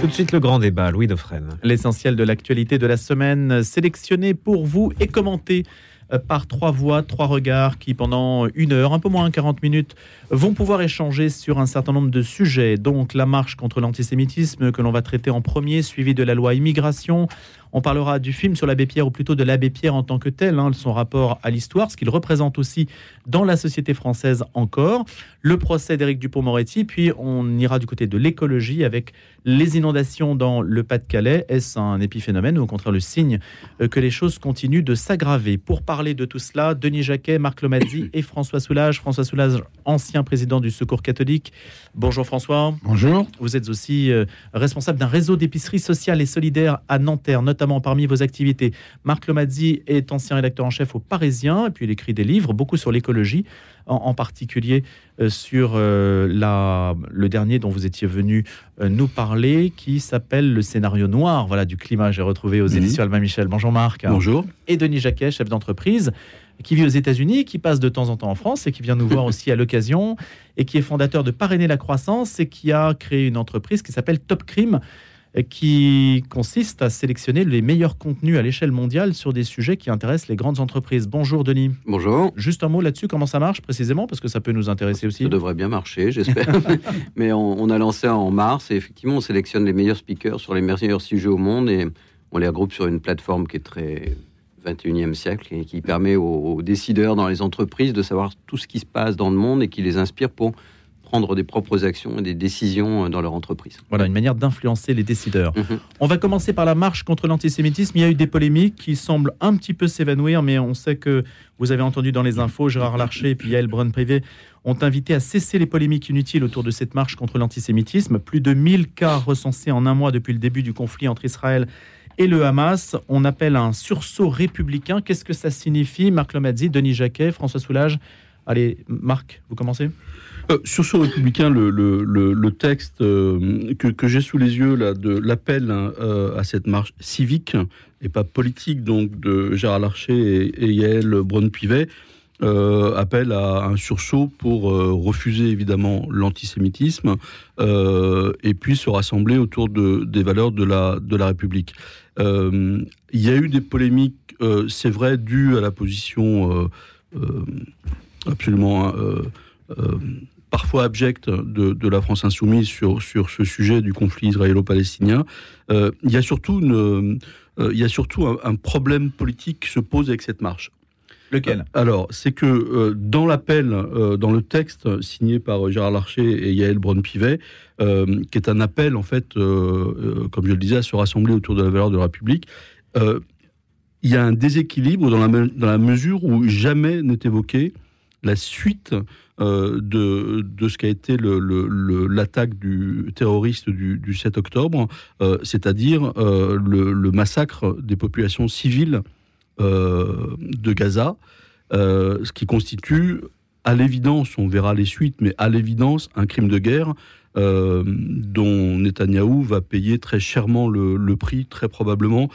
Tout de suite le grand débat, Louis Dauphren. L'essentiel de l'actualité de la semaine, sélectionné pour vous et commenté euh, par trois voix, trois regards qui, pendant une heure, un peu moins 40 minutes, vont pouvoir échanger sur un certain nombre de sujets. Donc la marche contre l'antisémitisme que l'on va traiter en premier, suivi de la loi immigration, on parlera du film sur l'abbé Pierre, ou plutôt de l'abbé Pierre en tant que tel, hein, son rapport à l'histoire, ce qu'il représente aussi dans la société française encore, le procès d'Éric Dupont-Moretti, puis on ira du côté de l'écologie avec les inondations dans le Pas-de-Calais. Est-ce un épiphénomène ou au contraire le signe euh, que les choses continuent de s'aggraver? Pour parler de tout cela, Denis Jacquet, Marc Lomadzi et François Soulage. François Soulage, ancien président du Secours catholique. Bonjour François. Bonjour. Vous êtes aussi euh, responsable d'un réseau d'épicerie sociale et solidaire à Nanterre, notamment parmi vos activités. Marc Lomazzi est ancien rédacteur en chef au Parisien, et puis il écrit des livres, beaucoup sur l'écologie, en, particulier euh, sur euh, la, le dernier dont vous étiez venu euh, nous parler, qui s'appelle Le scénario noir voilà, du climat. J'ai retrouvé aux mhm. éditions Albin Michel. Bonjour Marc. Bonjour. Et Denis Jacquet, chef d'entreprise qui vit aux États-Unis, qui passe de temps en temps en France et qui vient nous voir aussi à l'occasion, et qui est fondateur de Parrainer la croissance et qui a créé une entreprise qui s'appelle Top Crime, qui consiste à sélectionner les meilleurs contenus à l'échelle mondiale sur des sujets qui intéressent les grandes entreprises. Bonjour Denis. Bonjour. Juste un mot là-dessus, comment ça marche précisément Parce que ça peut nous intéresser aussi. Ça devrait bien marcher, j'espère. Mais on, a lancé en mars et effectivement, on sélectionne les meilleurs speakers sur les meilleurs sujets au monde et on les regroupe sur une plateforme qui est très 21e siècle et qui permet aux décideurs dans les entreprises de savoir tout ce qui se passe dans le monde et qui les inspire pour prendre des propres actions et des décisions euh, dans leur entreprise. Voilà, une manière d'influencer les décideurs. Mhm. On va commencer par la marche contre l'antisémitisme. Il y a eu des polémiques qui semblent un petit peu s'évanouir, mais on sait que vous avez entendu dans les infos, Gérard Larcher et puis Yael Brun-Privé ont invité à cesser les polémiques inutiles autour de cette marche contre l'antisémitisme. Plus de 1000 cas recensés en un mois depuis le début du conflit entre Israël et le Hamas. On appelle un sursaut républicain. Qu'est-ce que ça signifie? Marc Lomadzi, Denis Jacquet, François Soulage Allez, Marc, vous commencez? Euh, sur ce républicain, le, texte euh, que, j'ai sous les yeux de l'appel hein, euh, à cette marche civique et pas politique, donc de Gérard Larcher et, Yael Braun-Pivet, appelle à un sursaut pour refuser évidemment l'antisémitisme et puis se rassembler autour de, des valeurs de la, de la République. Il y a eu des polémiques, c'est vrai, dues à la position absolument parfois abjecte de, la France insoumise sur, sur ce sujet du conflit israélo-palestinien. Euh, il y a surtout, une, euh, il y a surtout un, problème politique qui se pose avec cette marche. Lequel? Euh, Alors, c'est que dans l'appel, dans le texte signé par Gérard Larcher et Yael Braun-Pivet, qui est un appel, en fait, comme je le disais, à se rassembler autour de la valeur de la République, il y a un déséquilibre dans la, dans la mesure où jamais n'est évoqué la suite euh, de, de, ce qu'a été l'attaque du terroriste du, 7 octobre, euh, c'est-à-dire euh, le, massacre des populations civiles de Gaza, ce qui constitue à l'évidence, on verra les suites, mais à l'évidence, un crime de guerre dont Netanyahou va payer très chèrement le, le prix, très probablement,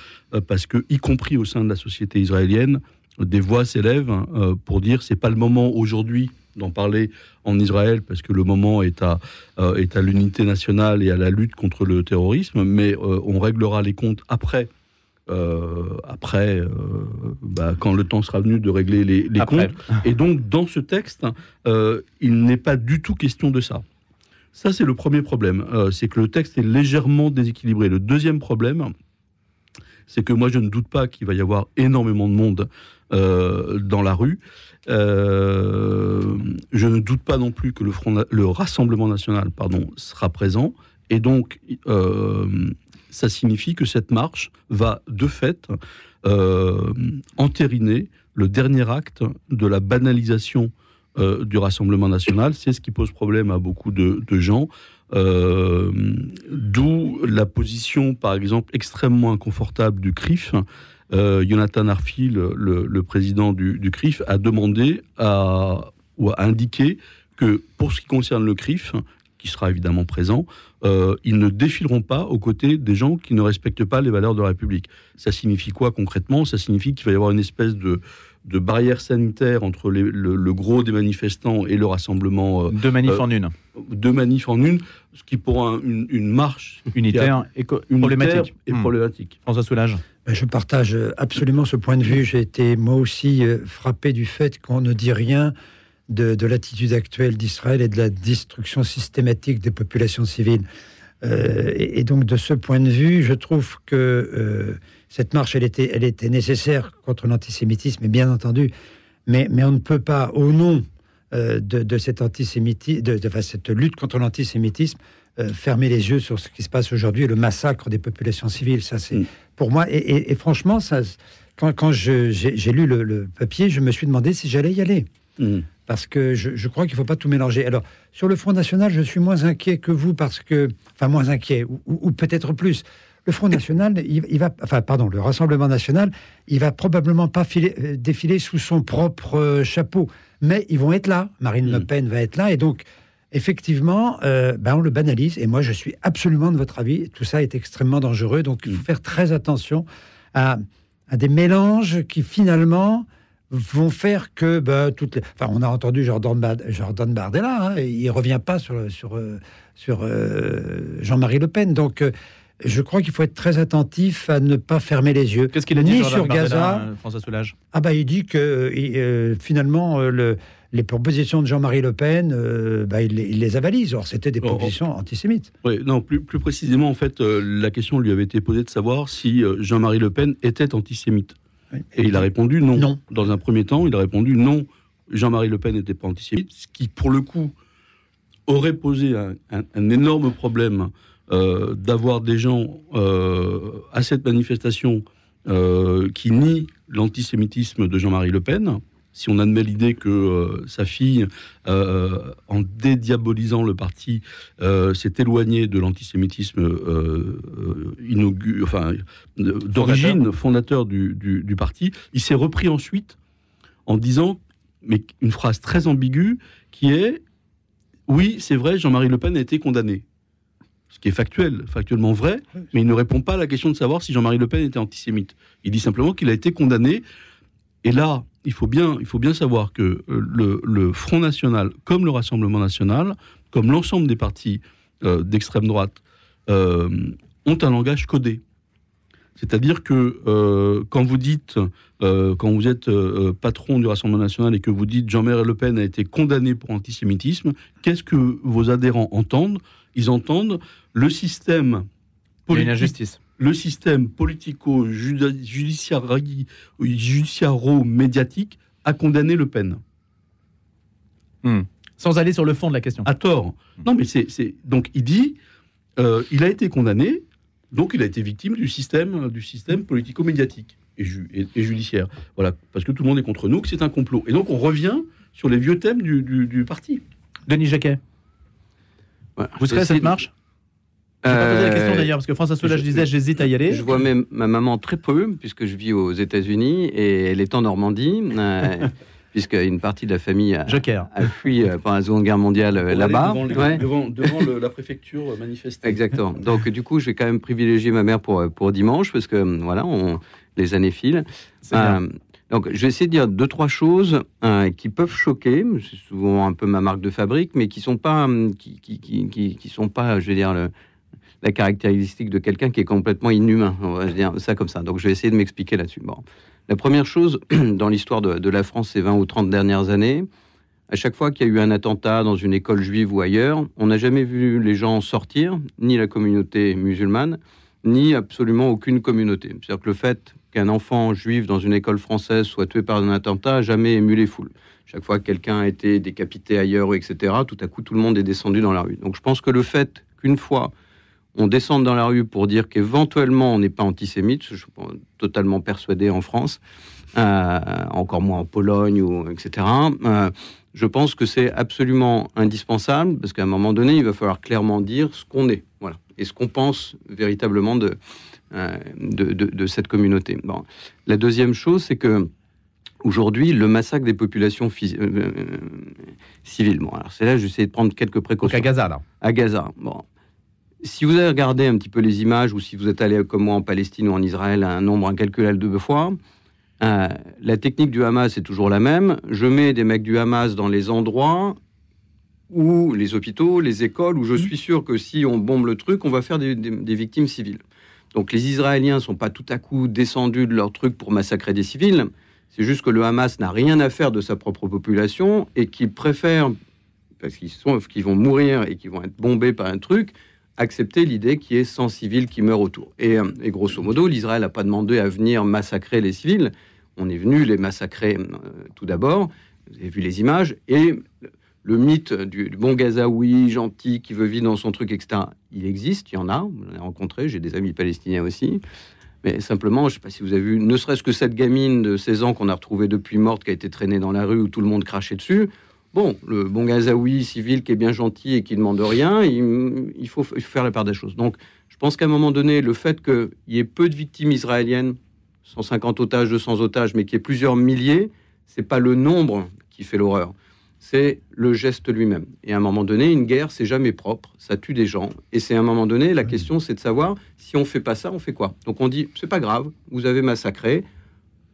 parce que, y compris au sein de la société israélienne, des voix s'élèvent pour dire c'est pas le moment aujourd'hui d'en parler en Israël parce que le moment est à, euh, est à l'unité nationale et à la lutte contre le terrorisme, mais euh, on réglera les comptes après. Euh, après, bah, quand le temps sera venu de régler les, les comptes. Et donc, dans ce texte, il n'est pas du tout question de ça. Ça, c'est le premier problème. c'est que le texte est légèrement déséquilibré. Le deuxième problème, c'est que moi, je ne doute pas qu'il va y avoir énormément de monde dans la rue. Euh, je ne doute pas non plus que le, Front, le Rassemblement national pardon, sera présent. Et donc, euh, ça signifie que cette marche va, de fait, euh, entériner le dernier acte de la banalisation du Rassemblement national. C'est ce qui pose problème à beaucoup de, gens. D'où la position, par exemple, extrêmement inconfortable du CRIF, euh, Jonathan Arfi, le, président du, CRIF, a demandé à, ou a indiqué que pour ce qui concerne le CRIF, qui sera évidemment présent, euh, ils ne défileront pas aux côtés des gens qui ne respectent pas les valeurs de la République. Ça signifie quoi concrètement? Ça signifie qu'il va y avoir une espèce de, de barrière sanitaire entre les- le, le gros des manifestants et le rassemblement. euh, Deux manifs euh, en une. deux manifs en une, ce qui pour un- une, une marche Unitaire et unitaire problématique. et Hmm. problématique. François Soulage. Ben, Je partage absolument ce point de vue. J'ai été moi aussi euh, frappé du fait qu'on ne dit rien de, de l'attitude actuelle d'Israël et de la destruction systématique des populations civiles. Euh, et, donc de ce point de vue, je trouve que euh, cette marche, elle était, nécessaire contre l'antisémitisme, bien entendu, mais, on ne peut pas, au nom de, cette lutte contre l'antisémitisme, euh, fermer les yeux sur ce qui se passe aujourd'hui, le massacre des populations civiles. Ça, c'est Mm. pour moi. Et, et- et franchement, ça, quand, quand j'ai lu le, le papier, je me suis demandé si j'allais y aller. Mm. Parce que je, je crois qu'il ne faut pas tout mélanger. Alors, sur le Front National, je suis moins inquiet que vous parce que. Enfin, moins inquiet, ou, ou- ou peut-être plus. Le Front National, il, il va. Enfin, pardon, le Rassemblement National, il va probablement pas filer- euh, défiler sous son propre euh, chapeau. Mais ils vont être là. Marine Le Mm. Pen va être là. Et donc, effectivement, euh, ben, on le banalise. Et moi, je suis absolument de votre avis. Tout ça est extrêmement dangereux. Donc, il faut Mm. faire très attention à, à des mélanges qui, finalement, vont faire que ben, toutes les... Enfin, on a entendu Jordan, Bard- Jordan Bardella, hein, il revient pas sur, sur, euh, sur euh, Jean-Marie Le Pen. Donc, euh, je crois qu'il faut être très attentif à ne pas fermer les yeux. Qu'est-ce qu'il a dit Ni Jordan sur Bardella, Gaza. François Soulage Ah bah il dit que euh, finalement le, les propositions de Jean-Marie Le Pen, euh, bah, il, les- il les avalise. Or c'était des propositions antisémites. Oui, non, plus, plus précisément, en fait, euh, la question lui avait été posée de savoir si euh, Jean-Marie Le Pen était antisémite. Et il a répondu non. Non. Dans un premier temps, il a répondu non, Jean-Marie Le Pen n'était pas antisémite, ce qui, pour le coup, aurait posé un, un- un énorme problème euh, d'avoir des gens à cette manifestation qui nient l'antisémitisme de Jean-Marie Le Pen. Si on admet l'idée que euh, sa fille, euh, en dédiabolisant le parti, euh, s'est éloignée de l'antisémitisme inaugu- enfin, d'origine fondateur du, du- du parti, il s'est repris ensuite en disant, mais une phrase très ambiguë, qui est oui, c'est vrai, Jean-Marie Le Pen a été condamné. Ce qui est factuel, factuellement vrai, mais il ne répond pas à la question de savoir si Jean-Marie Le Pen était antisémite. Il dit simplement qu'il a été condamné. Et là, il faut bien, il faut bien savoir que euh, le, le Front National, comme le Rassemblement National, comme l'ensemble des partis euh, d'extrême droite, euh, ont un langage codé. C'est-à-dire que euh, quand vous dites, quand vous êtes patron du Rassemblement national et que vous dites Jean-Marie Le Pen a été condamné pour antisémitisme, qu'est-ce que vos adhérents entendent? Ils entendent le système Il y a une injustice. Le système politico-judiciaro-médiatique a condamné Le Pen. Sans aller sur le fond de la question. À tort. Non, mais c'est. Donc, il dit euh, il a été condamné, donc il a été victime du système, du système politico-médiatique et, ju- et- et judiciaire. Voilà, parce que tout le monde est contre nous, que c'est un complot. Et donc, on revient sur les vieux thèmes du, du- du parti. Denis Jacquet, Voilà. vous serez à cette marche? Je vais pas poser la question Euh, d'ailleurs, parce que François Soulage je- disait j'hésite à y aller. Je vois même ma maman très peu, puisque je vis aux États-Unis et elle est en Normandie, euh, puisque une partie de la famille a, Joker. a fui euh, pendant la Seconde Guerre mondiale euh, là-bas. Devant, les- Ouais. devant- devant le- la préfecture manifester. Exactement. Donc, du coup, je vais quand même privilégier ma mère pour, pour dimanche, parce que voilà, on, les années filent. Euh, donc, je vais essayer de dire deux, trois choses euh, qui peuvent choquer. C'est souvent un peu ma marque de fabrique, mais qui sont pas, qui, qui, qui, qui- qui sont pas, je vais dire, le- la caractéristique de quelqu'un qui est complètement inhumain. On va dire ça comme ça. Donc, je vais essayer de m'expliquer là-dessus. Bon. La première chose, dans l'histoire de, de la France ces 20 ou 30 dernières années, à chaque fois qu'il y a eu un attentat dans une école juive ou ailleurs, on n'a jamais vu les gens sortir, ni la communauté musulmane, ni absolument aucune communauté. C'est-à-dire que le fait qu'un enfant juif dans une école française soit tué par un attentat n'a jamais ému les foules. Chaque fois que quelqu'un a été décapité ailleurs, etc., tout à coup, tout le monde est descendu dans la rue. Donc je pense que le fait qu'une fois on descende dans la rue pour dire qu'éventuellement on n'est pas antisémite, je suis totalement persuadé en France, euh, encore moins en Pologne, ou, etc. euh, je pense que c'est absolument indispensable parce qu'à un moment donné, il va falloir clairement dire ce qu'on est, voilà, et ce qu'on pense véritablement de, euh, de, de- de cette communauté. Bon. La deuxième chose, c'est que aujourd'hui le massacre des populations civiles. Bon, alors c'est là, j'essaie de prendre quelques précautions. Donc à Gaza, là. À Gaza. Bon. Si vous avez regardé un petit peu les images, ou si vous êtes allé comme moi en Palestine ou en Israël, un nombre incalculable de fois, euh, la technique du Hamas est toujours la même. Je mets des mecs du Hamas dans les endroits où les hôpitaux, les écoles, où je suis sûr que si on bombe le truc, on va faire des, des victimes civiles. Donc les Israéliens ne sont pas tout à coup descendus de leur truc pour massacrer des civils. C'est juste que le Hamas n'a rien à faire de sa propre population et qu'il préfère, parce qu'ils qu'ils vont mourir et qu'ils vont être bombés par un truc, accepter l'idée qu'il y ait 100 civils qui meurent autour. Et, euh, grosso modo, l'Israël n'a pas demandé à venir massacrer les civils. On est venu les massacrer euh, tout d'abord. Vous avez vu les images. Et le mythe du, bon Gazaoui, gentil, qui veut vivre dans son truc, etc., il existe, il y en a. On l'a rencontré. J'ai des amis palestiniens aussi. Mais simplement, je ne sais pas si vous avez vu, ne serait-ce que cette gamine de 16 ans qu'on a retrouvée depuis morte, qui a été traînée dans la rue où tout le monde crachait dessus. Bon, le bon Gazaoui civil qui est bien gentil et qui demande rien, il, faut, faire la part des choses. Donc, je pense qu'à un moment donné, le fait qu'il y ait peu de victimes israéliennes, 150 otages, 200 otages, mais qu'il y ait plusieurs milliers, c'est pas le nombre qui fait l'horreur c'est le geste lui-même. Et à un moment donné, une guerre, c'est jamais propre, ça tue des gens. Et c'est à un moment donné, la question, c'est de savoir si on fait pas ça, on fait quoi? Donc on dit, c'est pas grave, vous avez massacré,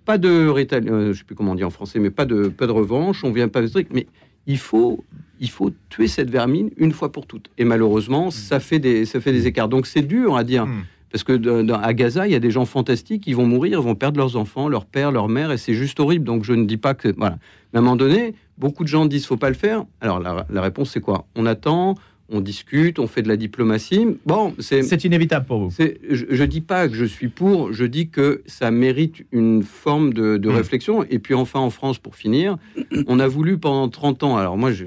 pas de euh, je sais plus comment on dit en français, mais pas de pas de revanche, on vient pas de truc, mais il faut il faut tuer cette vermine une fois pour toutes. Et malheureusement, ça fait des ça fait des écarts. Donc c'est dur à dire. Hmm. Parce que à Gaza, il y a des gens fantastiques, ils vont mourir, ils vont perdre leurs enfants, leur père, leur mère, et c'est juste horrible. Donc je ne dis pas que. Voilà. Mais à un moment donné, beaucoup de gens disent faut pas le faire. Alors la, la réponse, c'est quoi? On attend, on discute, on fait de la diplomatie. Bon, c'est inévitable pour vous. Je, ne dis pas que je suis pour, je dis que ça mérite une forme de, hmm. réflexion. Et puis enfin, en France, pour finir, on a voulu pendant 30 ans, alors moi, je,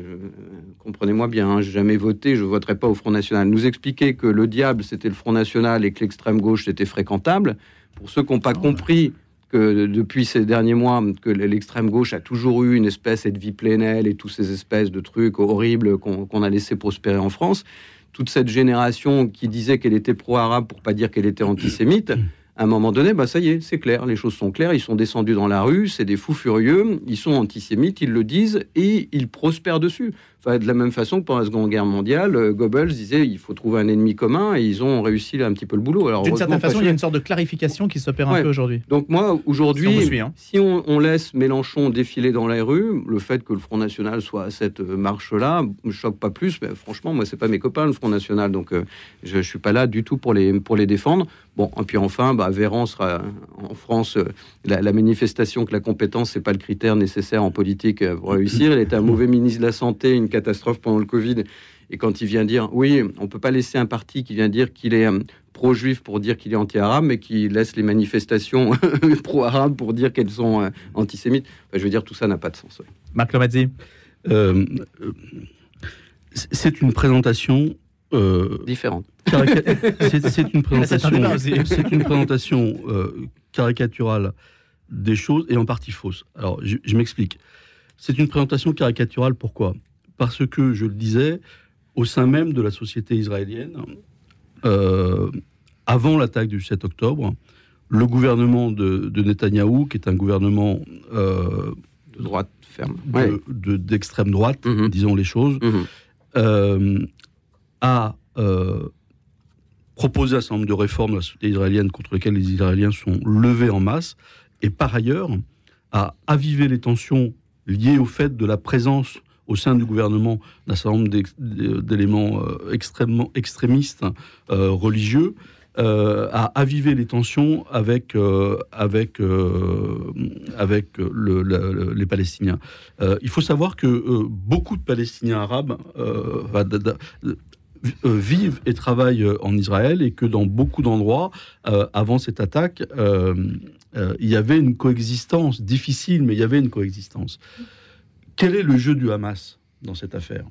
comprenez-moi bien, hein, j'ai jamais voté, je voterai pas au Front National, nous expliquer que le diable, c'était le Front National et que l'extrême gauche, c'était fréquentable. Pour ceux qui n'ont pas compris que depuis ces derniers mois, que l'extrême gauche a toujours eu une espèce de vie plénelle et tous ces espèces de trucs horribles qu'on a laissé prospérer en France. Toute cette génération qui disait qu'elle était pro-arabe pour pas dire qu'elle était antisémite, à un moment donné, bah ça y est, c'est clair, les choses sont claires, ils sont descendus dans la rue, c'est des fous furieux, ils sont antisémites, ils le disent et ils prospèrent dessus. Enfin, de la même façon que pendant la Seconde Guerre mondiale, euh, Goebbels disait il faut trouver un ennemi commun et ils ont réussi un petit peu le boulot. D'une certaine façon, il y a une sorte de clarification qui s'opère un peu aujourd'hui. Donc moi, aujourd'hui, hein. si on, laisse Mélenchon défiler dans la rue, le fait que le Front National soit à cette euh, marche-là me choque pas plus. Mais franchement, moi, c'est pas mes copains le Front National, donc euh, je, je suis pas là du tout pour les pour les défendre. Bon, et puis enfin, bah, Véran sera en France la, manifestation que la compétence c'est pas le critère nécessaire en politique pour réussir. Il était un mauvais ministre de la santé, une catastrophe pendant le Covid. Et quand il vient dire, oui, on peut pas laisser un parti qui vient dire qu'il est euh, pro-juif pour dire qu'il est anti-arabe, mais qui laisse les manifestations pro-arabes pour dire qu'elles sont euh, antisémites. je veux dire, tout ça n'a pas de sens. Marc Lomazzi euh, C'est une présentation différente. C'est une présentation, c'est une présentation caricaturale des choses et en partie fausse. Alors, je, je m'explique. C'est une présentation caricaturale. Pourquoi? Parce que, je le disais, au sein même de la société israélienne, euh, avant l'attaque du 7 octobre, le gouvernement de, de Netanyahou, qui est un gouvernement euh, de droite ferme, d'extrême droite, mhm. disons les choses, mhm. euh, a proposé un certain nombre de réformes de la société israélienne contre lesquelles les Israéliens sont levés en masse, et par ailleurs a avivé les tensions liées au fait de la présence au sein du gouvernement d'un certain nombre d'éléments euh, extrêmement extrémistes euh, religieux, euh, a avivé les tensions avec, avec, avec les Palestiniens. il faut savoir que beaucoup de Palestiniens arabes vivent et travaillent en Israël et que dans beaucoup d'endroits, avant cette attaque, il y avait une coexistence difficile, mais il y avait une coexistence. Quel est le jeu du Hamas dans cette affaire?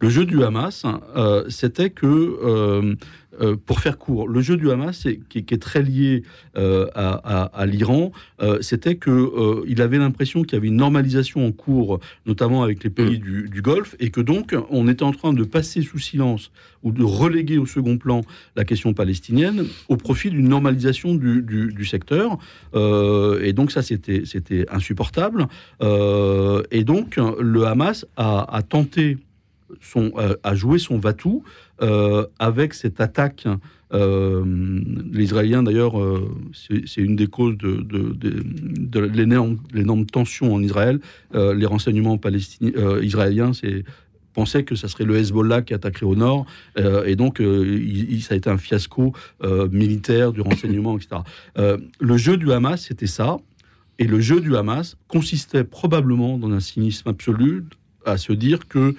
Le jeu du Hamas, euh, c'était que euh, pour faire court, le jeu du Hamas, qui, est très lié euh, à, l'Iran, euh, c'était que il avait l'impression qu'il y avait une normalisation en cours, notamment avec les pays mm. du, Golfe, et que donc on était en train de passer sous silence ou de reléguer au second plan la question palestinienne au profit d'une normalisation du, secteur. et donc ça, c'était c'était insupportable. et donc le Hamas a, a tenté son, a joué son va-tout euh, avec cette attaque. Euh, les Israéliens, d'ailleurs, euh, c'est une des causes de, l'énorme tension en Israël. les renseignements israéliens, c'est pensaient que ça serait le Hezbollah qui attaquerait au nord, et donc ça a été un fiasco militaire du renseignement, etc. le jeu du Hamas, c'était ça, et le jeu du Hamas consistait probablement dans un cynisme absolu à se dire que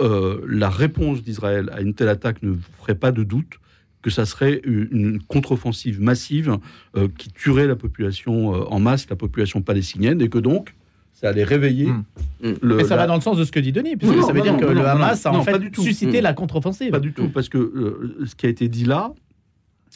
euh, la réponse d'Israël à une telle attaque ne ferait pas de doute que ça serait une contre-offensive massive euh, qui tuerait la population euh, en masse, la population palestinienne, et que donc ça allait réveiller. Hmm. Le, Mais ça va dans le sens de ce que dit Denis, puisque ça veut dire que le Hamas a en fait suscité la contre-offensive. Pas du tout, parce que ce qui a été dit là,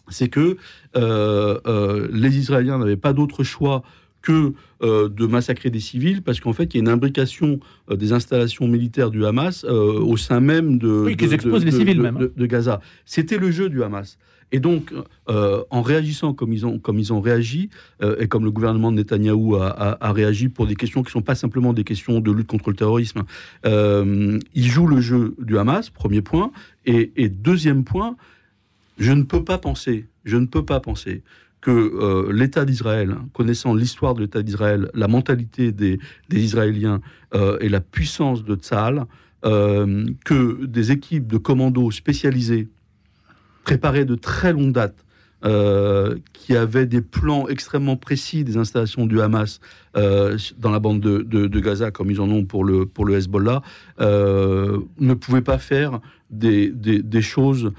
c'est que les Israéliens n'avaient pas d'autre choix que euh, de massacrer des civils, parce qu'en fait, il y a une imbrication euh, des installations militaires du Hamas euh, au sein même de, oui, de, exposent les civils même. Hein. de, Gaza. C'était le jeu du Hamas. Et donc, en réagissant comme ils ont, comme ils ont réagi, et comme le gouvernement de Netanyahou a, réagi pour des questions qui ne sont pas simplement des questions de lutte contre le terrorisme, ils jouent le jeu du Hamas, premier point. Et, et deuxième point, je ne peux pas penser, je ne peux pas penser que euh, l'État d'Israël, connaissant l'histoire de l'État d'Israël, la mentalité des, Israéliens euh, et la puissance de Tzahal, euh, que des équipes de commandos spécialisées, préparées de très longue date, qui avaient des plans extrêmement précis des installations du Hamas dans la bande de, Gaza, comme ils en ont pour le, pour le Hezbollah, ne pouvaient pas faire des, des choses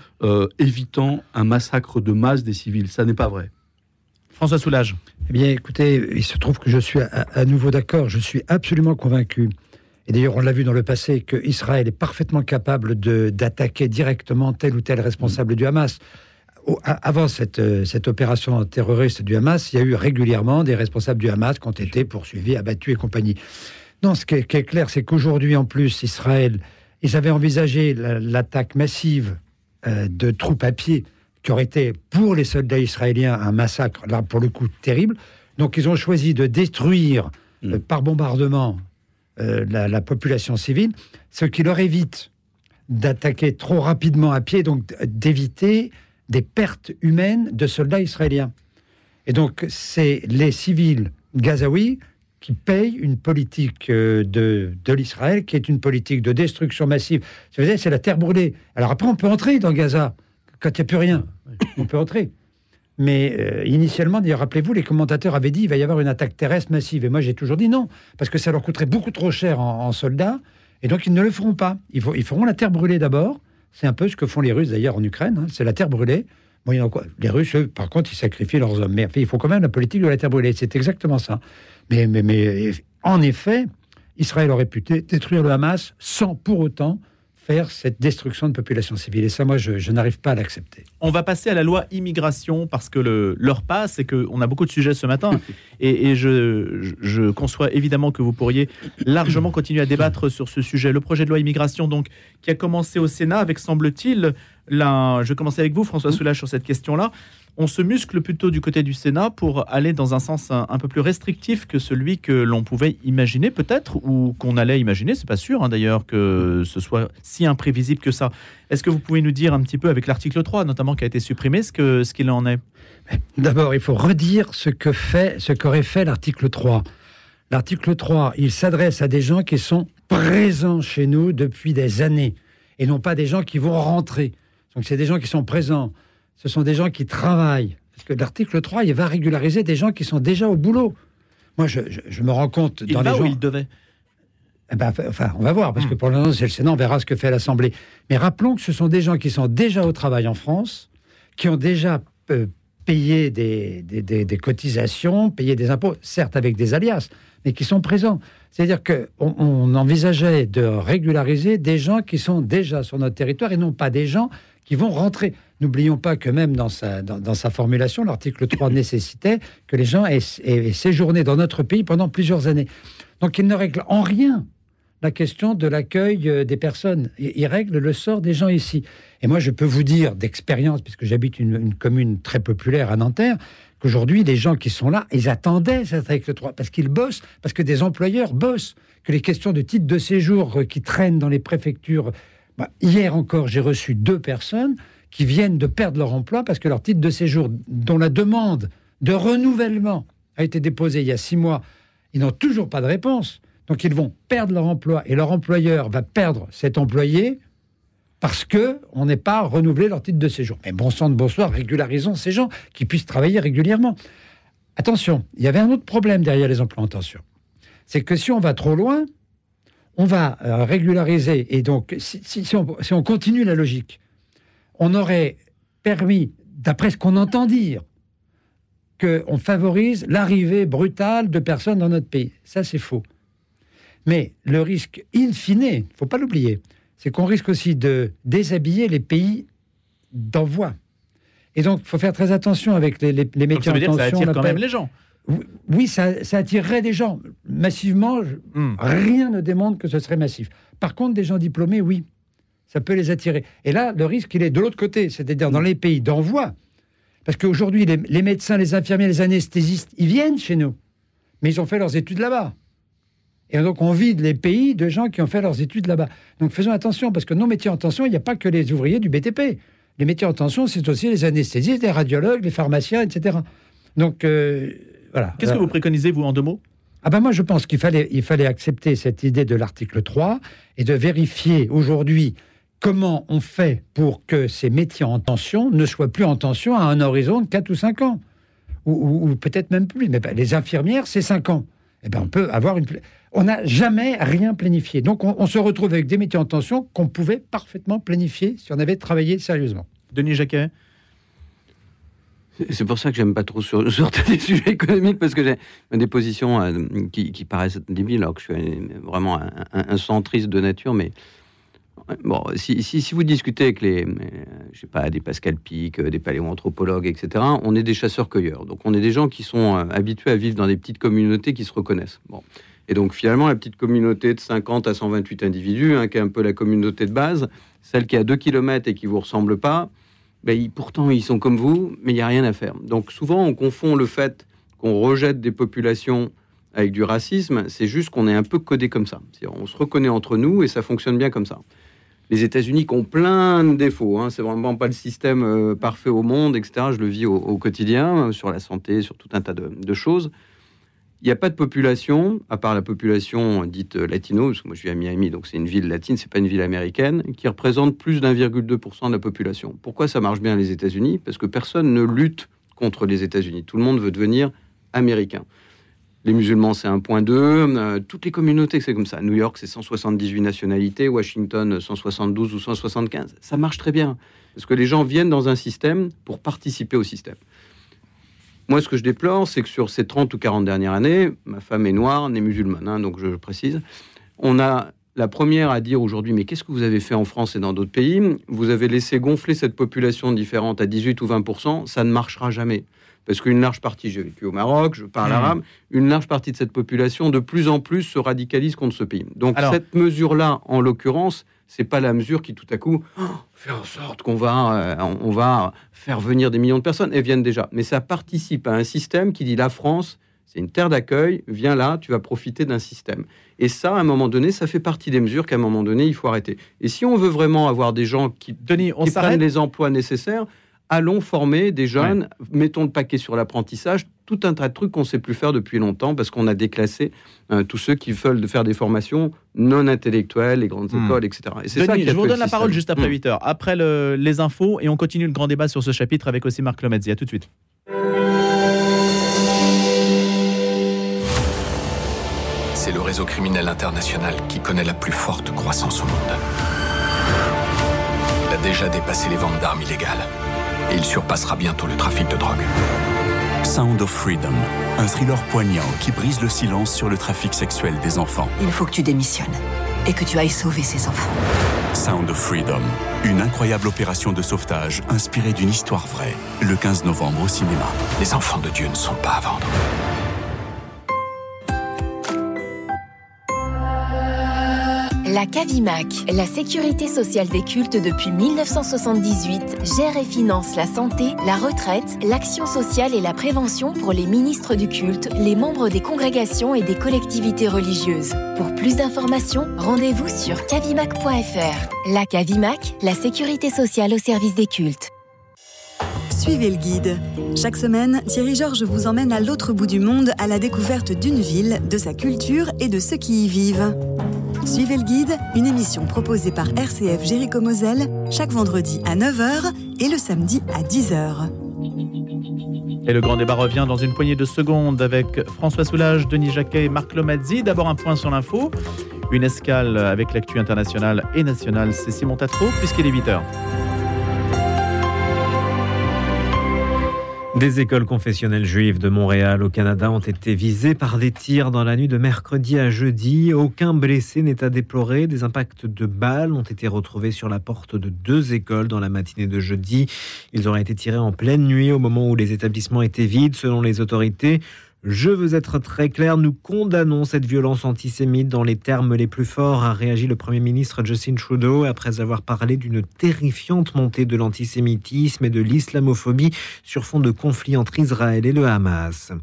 évitant un massacre de masse des civils. Ça n'est pas vrai. François Soulage. Eh bien, écoutez, il se trouve que je suis à, nouveau d'accord. Je suis absolument convaincu. Et d'ailleurs, on l'a vu dans le passé, qu'Israël est parfaitement capable d'attaquer directement tel ou tel responsable du Hamas. avant cette, euh, cette, opération terroriste du Hamas, il y a eu régulièrement des responsables du Hamas qui ont été poursuivis, abattus et compagnie. Non, ce qui est, clair, c'est qu'aujourd'hui, en plus, Israël, ils avaient envisagé l'attaque massive euh, de troupes à pied qui aurait été pour les soldats israéliens un massacre, là pour le coup terrible. Donc ils ont choisi de détruire mm. euh, par bombardement euh, la, population civile, ce qui leur évite d'attaquer trop rapidement à pied, donc d'éviter des pertes humaines de soldats israéliens. Et donc c'est les civils gazaouis qui payent une politique euh, de, de l'Israël, qui est une politique de destruction massive. C'est la terre brûlée. Alors après, on peut entrer dans Gaza quand il n'y a plus rien on peut entrer. Mais euh, initialement, rappelez-vous, les commentateurs avaient dit qu'il va y avoir une attaque terrestre massive. Et moi, j'ai toujours dit non, parce que ça leur coûterait beaucoup trop cher en, soldats, et donc ils ne le feront pas. Ils, ils feront la terre brûlée d'abord. C'est un peu ce que font les Russes d'ailleurs en Ukraine. Hein. c'est la terre brûlée. Bon, quoi? Les Russes, eux, par contre, ils sacrifient leurs hommes. Mais il faut quand même la politique de la terre brûlée. C'est exactement ça. Mais, mais, mais en effet, Israël aurait pu détruire le Hamas sans pour autant faire cette destruction de population civile. Et ça, moi, je, n'arrive pas à l'accepter. On va passer à la loi immigration parce que l'heure passe et qu'on a beaucoup de sujets ce matin. et, je, je, conçois évidemment que vous pourriez largement continuer à débattre sur ce sujet. Le projet de loi immigration, donc, qui a commencé au Sénat avec, semble-t-il, là, je vais commencer avec vous, François Soulage, sur cette question-là on se muscle plutôt du côté du Sénat pour aller dans un sens un, peu plus restrictif que celui que l'on pouvait imaginer peut-être, ou qu'on allait imaginer, c'est pas sûr hein, d'ailleurs que ce soit si imprévisible que ça. Est-ce que vous pouvez nous dire un petit peu avec l'article 3 notamment qui a été supprimé ce qu'il ce qu'il en est? D'abord, il faut redire ce que fait, ce qu'aurait fait l'article 3. L'article 3, il s'adresse à des gens qui sont présents chez nous depuis des années et non pas des gens qui vont rentrer. Donc c'est des gens qui sont présents ce sont des gens qui travaillent. Parce que l'article 3, il va régulariser des gens qui sont déjà au boulot. Moi, je, me rends compte dans il les gens... il devait? Eh ben, enfin, on va voir, parce que pour l'instant, c'est le Sénat, on verra ce que fait l'Assemblée. Mais rappelons que ce sont des gens qui sont déjà au travail en France, qui ont déjà euh, payé des, des, cotisations, payé des impôts, certes avec des alias, mais qui sont présents. C'est-à-dire qu'on on envisageait de régulariser des gens qui sont déjà sur notre territoire et non pas des gens qui vont rentrer. N'oublions pas que même dans sa, dans, sa formulation, l'article 3 nécessitait que les gens aient, aient, séjourné dans notre pays pendant plusieurs années. Donc il ne règle en rien la question de l'accueil euh, des personnes. Il règle le sort des gens ici. Et moi, je peux vous dire d'expérience, puisque j'habite une, une, commune très populaire à Nanterre, qu'aujourd'hui, les gens qui sont là, ils attendaient cet article 3 parce qu'ils bossent, parce que des employeurs bossent, que les questions de titre de séjour euh, qui traînent dans les préfectures. Bah, hier encore, j'ai reçu deux personnes qui viennent de perdre leur emploi parce que leur titre de séjour, dont la demande de renouvellement a été déposée il y a six mois, ils n'ont toujours pas de réponse. Donc ils vont perdre leur emploi et leur employeur va perdre cet employé parce que on n'est pas renouvelé leur titre de séjour. Mais bon sang de bonsoir, régularisons ces gens qui puissent travailler régulièrement. Attention, il y avait un autre problème derrière les emplois en tension. C'est que si on va trop loin, on va euh, régulariser. Et donc, si, on, continue la logique, on aurait permis, d'après ce qu'on entend dire, qu'on favorise l'arrivée brutale de personnes dans notre pays. Ça, c'est faux. Mais le risque in fine, il ne faut pas l'oublier, c'est qu'on risque aussi de déshabiller les pays d'envoi. Et donc, il faut faire très attention avec les, les, les métiers ça veut dire que ça attire quand même les gens. Oui, ça, attirerait des gens. Massivement, hmm. rien ne démontre que ce serait massif. Par contre, des gens diplômés, oui, ça peut les attirer. Et là, le risque, il est de l'autre côté, c'est-à-dire dans les pays d'envoi. Parce qu'aujourd'hui, les, les médecins, les infirmiers, les anesthésistes, ils viennent chez nous. Mais ils ont fait leurs études là-bas. Et donc, on vide les pays de gens qui ont fait leurs études là-bas. Donc, faisons attention, parce que nos métiers en tension, il n'y a pas que les ouvriers du BTP. Les métiers en tension, c'est aussi les anesthésistes, les radiologues, les pharmaciens, etc. Donc, euh, voilà. Qu'est-ce que vous préconisez, vous, en deux mots? Ah ben moi, je pense qu'il fallait, il fallait accepter cette idée de l'article 3 et de vérifier aujourd'hui comment on fait pour que ces métiers en tension ne soient plus en tension à un horizon de 4 ou 5 ans? Ou, peut-être même plus. Mais ben, les infirmières, c'est 5 ans. Eh ben, on peut avoir une on n'a jamais rien planifié. Donc on, se retrouve avec des métiers en tension qu'on pouvait parfaitement planifier si on avait travaillé sérieusement. Denis Jacquet c'est pour ça que j'aime pas trop sur, sur des sujets économiques parce que j'ai des positions euh, qui, paraissent débiles alors que je suis vraiment un, centriste de nature. Mais bon, si, vous discutez avec les, je sais pas, des Pascal Pic, des paléoanthropologues, etc., on est des chasseurs-cueilleurs. Donc on est des gens qui sont euh, habitués à vivre dans des petites communautés qui se reconnaissent. Bon. Et donc finalement, la petite communauté de 50 à 128 individus, hein, qui est un peu la communauté de base, celle qui a 2 km et qui vous ressemble pas, ben, pourtant ils sont comme vous, mais il n'y a rien à faire. Donc souvent, on confond le fait qu'on rejette des populations avec du racisme, c'est juste qu'on est un peu codé comme ça. On se reconnaît entre nous et ça fonctionne bien comme ça. Les États-Unis ont plein de défauts. Hein. C'est vraiment pas le système euh, parfait au monde, etc. Je le vis au, quotidien, sur la santé, sur tout un tas de choses. Il n'y a pas de population, à part la population dite latino, parce que moi je vis à Miami, donc c'est une ville latine, c'est pas une ville américaine, qui représente plus d'1,2% de la population. Pourquoi ça marche bien les États-Unis? Parce que personne ne lutte contre les États-Unis. Tout le monde veut devenir américain. Les musulmans, c'est 1,2. Euh, toutes les communautés, c'est comme ça. New York, c'est 178 nationalités. Washington, 172 ou 175. Ça marche très bien. Parce que les gens viennent dans un système pour participer au système. Moi, ce que je déplore, c'est que sur ces 30 ou 40 dernières années, ma femme est noire, née musulmane, hein, donc je, précise, on a la première à dire aujourd'hui, mais qu'est-ce que vous avez fait en France et dans d'autres pays? Vous avez laissé gonfler cette population différente à 18 ou 20% ça ne marchera jamais. Parce qu'une large partie, j'ai vécu au Maroc, je parle mmh. arabe, une large partie de cette population de plus en plus se radicalise contre ce pays. Donc cette mesure-là, en l'occurrence, c'est pas la mesure qui tout à coup oh, fait en sorte qu'on va, euh, on va faire venir des millions de personnes. Elles viennent déjà, mais ça participe à un système qui dit la France, c'est une terre d'accueil, viens là, tu vas profiter d'un système. Et ça, à un moment donné, ça fait partie des mesures qu'à un moment donné, il faut arrêter. Et si on veut vraiment avoir des gens qui, on qui prennent les emplois nécessaires, allons former des jeunes, mettons le paquet sur l'apprentissage, tout un tas de trucs qu'on ne sait plus faire depuis longtemps parce qu'on a déclassé euh, tous ceux qui veulent faire des formations non intellectuelles, les grandes hmm. écoles, etc. Et c'est ça je vous donne la parole juste après 8 hmm. heures, après les infos, et on continue le grand débat sur ce chapitre avec aussi Marc Lomezzi. À tout de suite. C'est le réseau criminel international qui connaît la plus forte croissance au monde. Il a déjà dépassé les ventes d'armes illégales et il surpassera bientôt le trafic de drogue. Sound of Freedom, un thriller poignant qui brise le silence sur le trafic sexuel des enfants. Il faut que tu démissionnes. et que tu ailles sauver ces enfants. Sound of Freedom, une incroyable opération de sauvetage inspirée d'une histoire vraie, le 15 novembre au cinéma. Les enfants de Dieu ne sont pas à vendre. La CAVIMAC, la sécurité sociale des cultes depuis 1978, gère et finance la santé, la retraite, l'action sociale et la prévention pour les ministres du culte, les membres des congrégations et des collectivités religieuses. Pour plus d'informations, rendez-vous sur cavimac.fr. La CAVIMAC, la sécurité sociale au service des cultes. Suivez le guide. Chaque semaine, Thierry Georges vous emmène à l'autre bout du monde à la découverte d'une ville, de sa culture et de ceux qui y vivent. Suivez le guide, une émission proposée par RCF Jéricho Moselle chaque vendredi à 9h et le samedi à 10h. Et le grand débat revient dans une poignée de secondes avec François Soulage, Denis Jacquet et Marc Lomazzi. D'abord un point sur l'info, une escale avec l'actu internationale et nationale. C'est Simon Tatro puisqu'il est 8h. Des écoles confessionnelles juives de Montréal au Canada ont été visées par des tirs dans la nuit de mercredi à jeudi. Aucun blessé n'est à déplorer. Des impacts de balles ont été retrouvés sur la porte de deux écoles dans la matinée de jeudi. Ils auraient été tirés en pleine nuit au moment où les établissements étaient vides selon les autorités. Je veux être très clair, nous condamnons cette violence antisémite dans les termes les plus forts, a réagi le Premier ministre Justin Trudeau après avoir parlé d'une terrifiante montée de l'antisémitisme et de l'islamophobie sur fond de conflit entre Israël et le Hamas.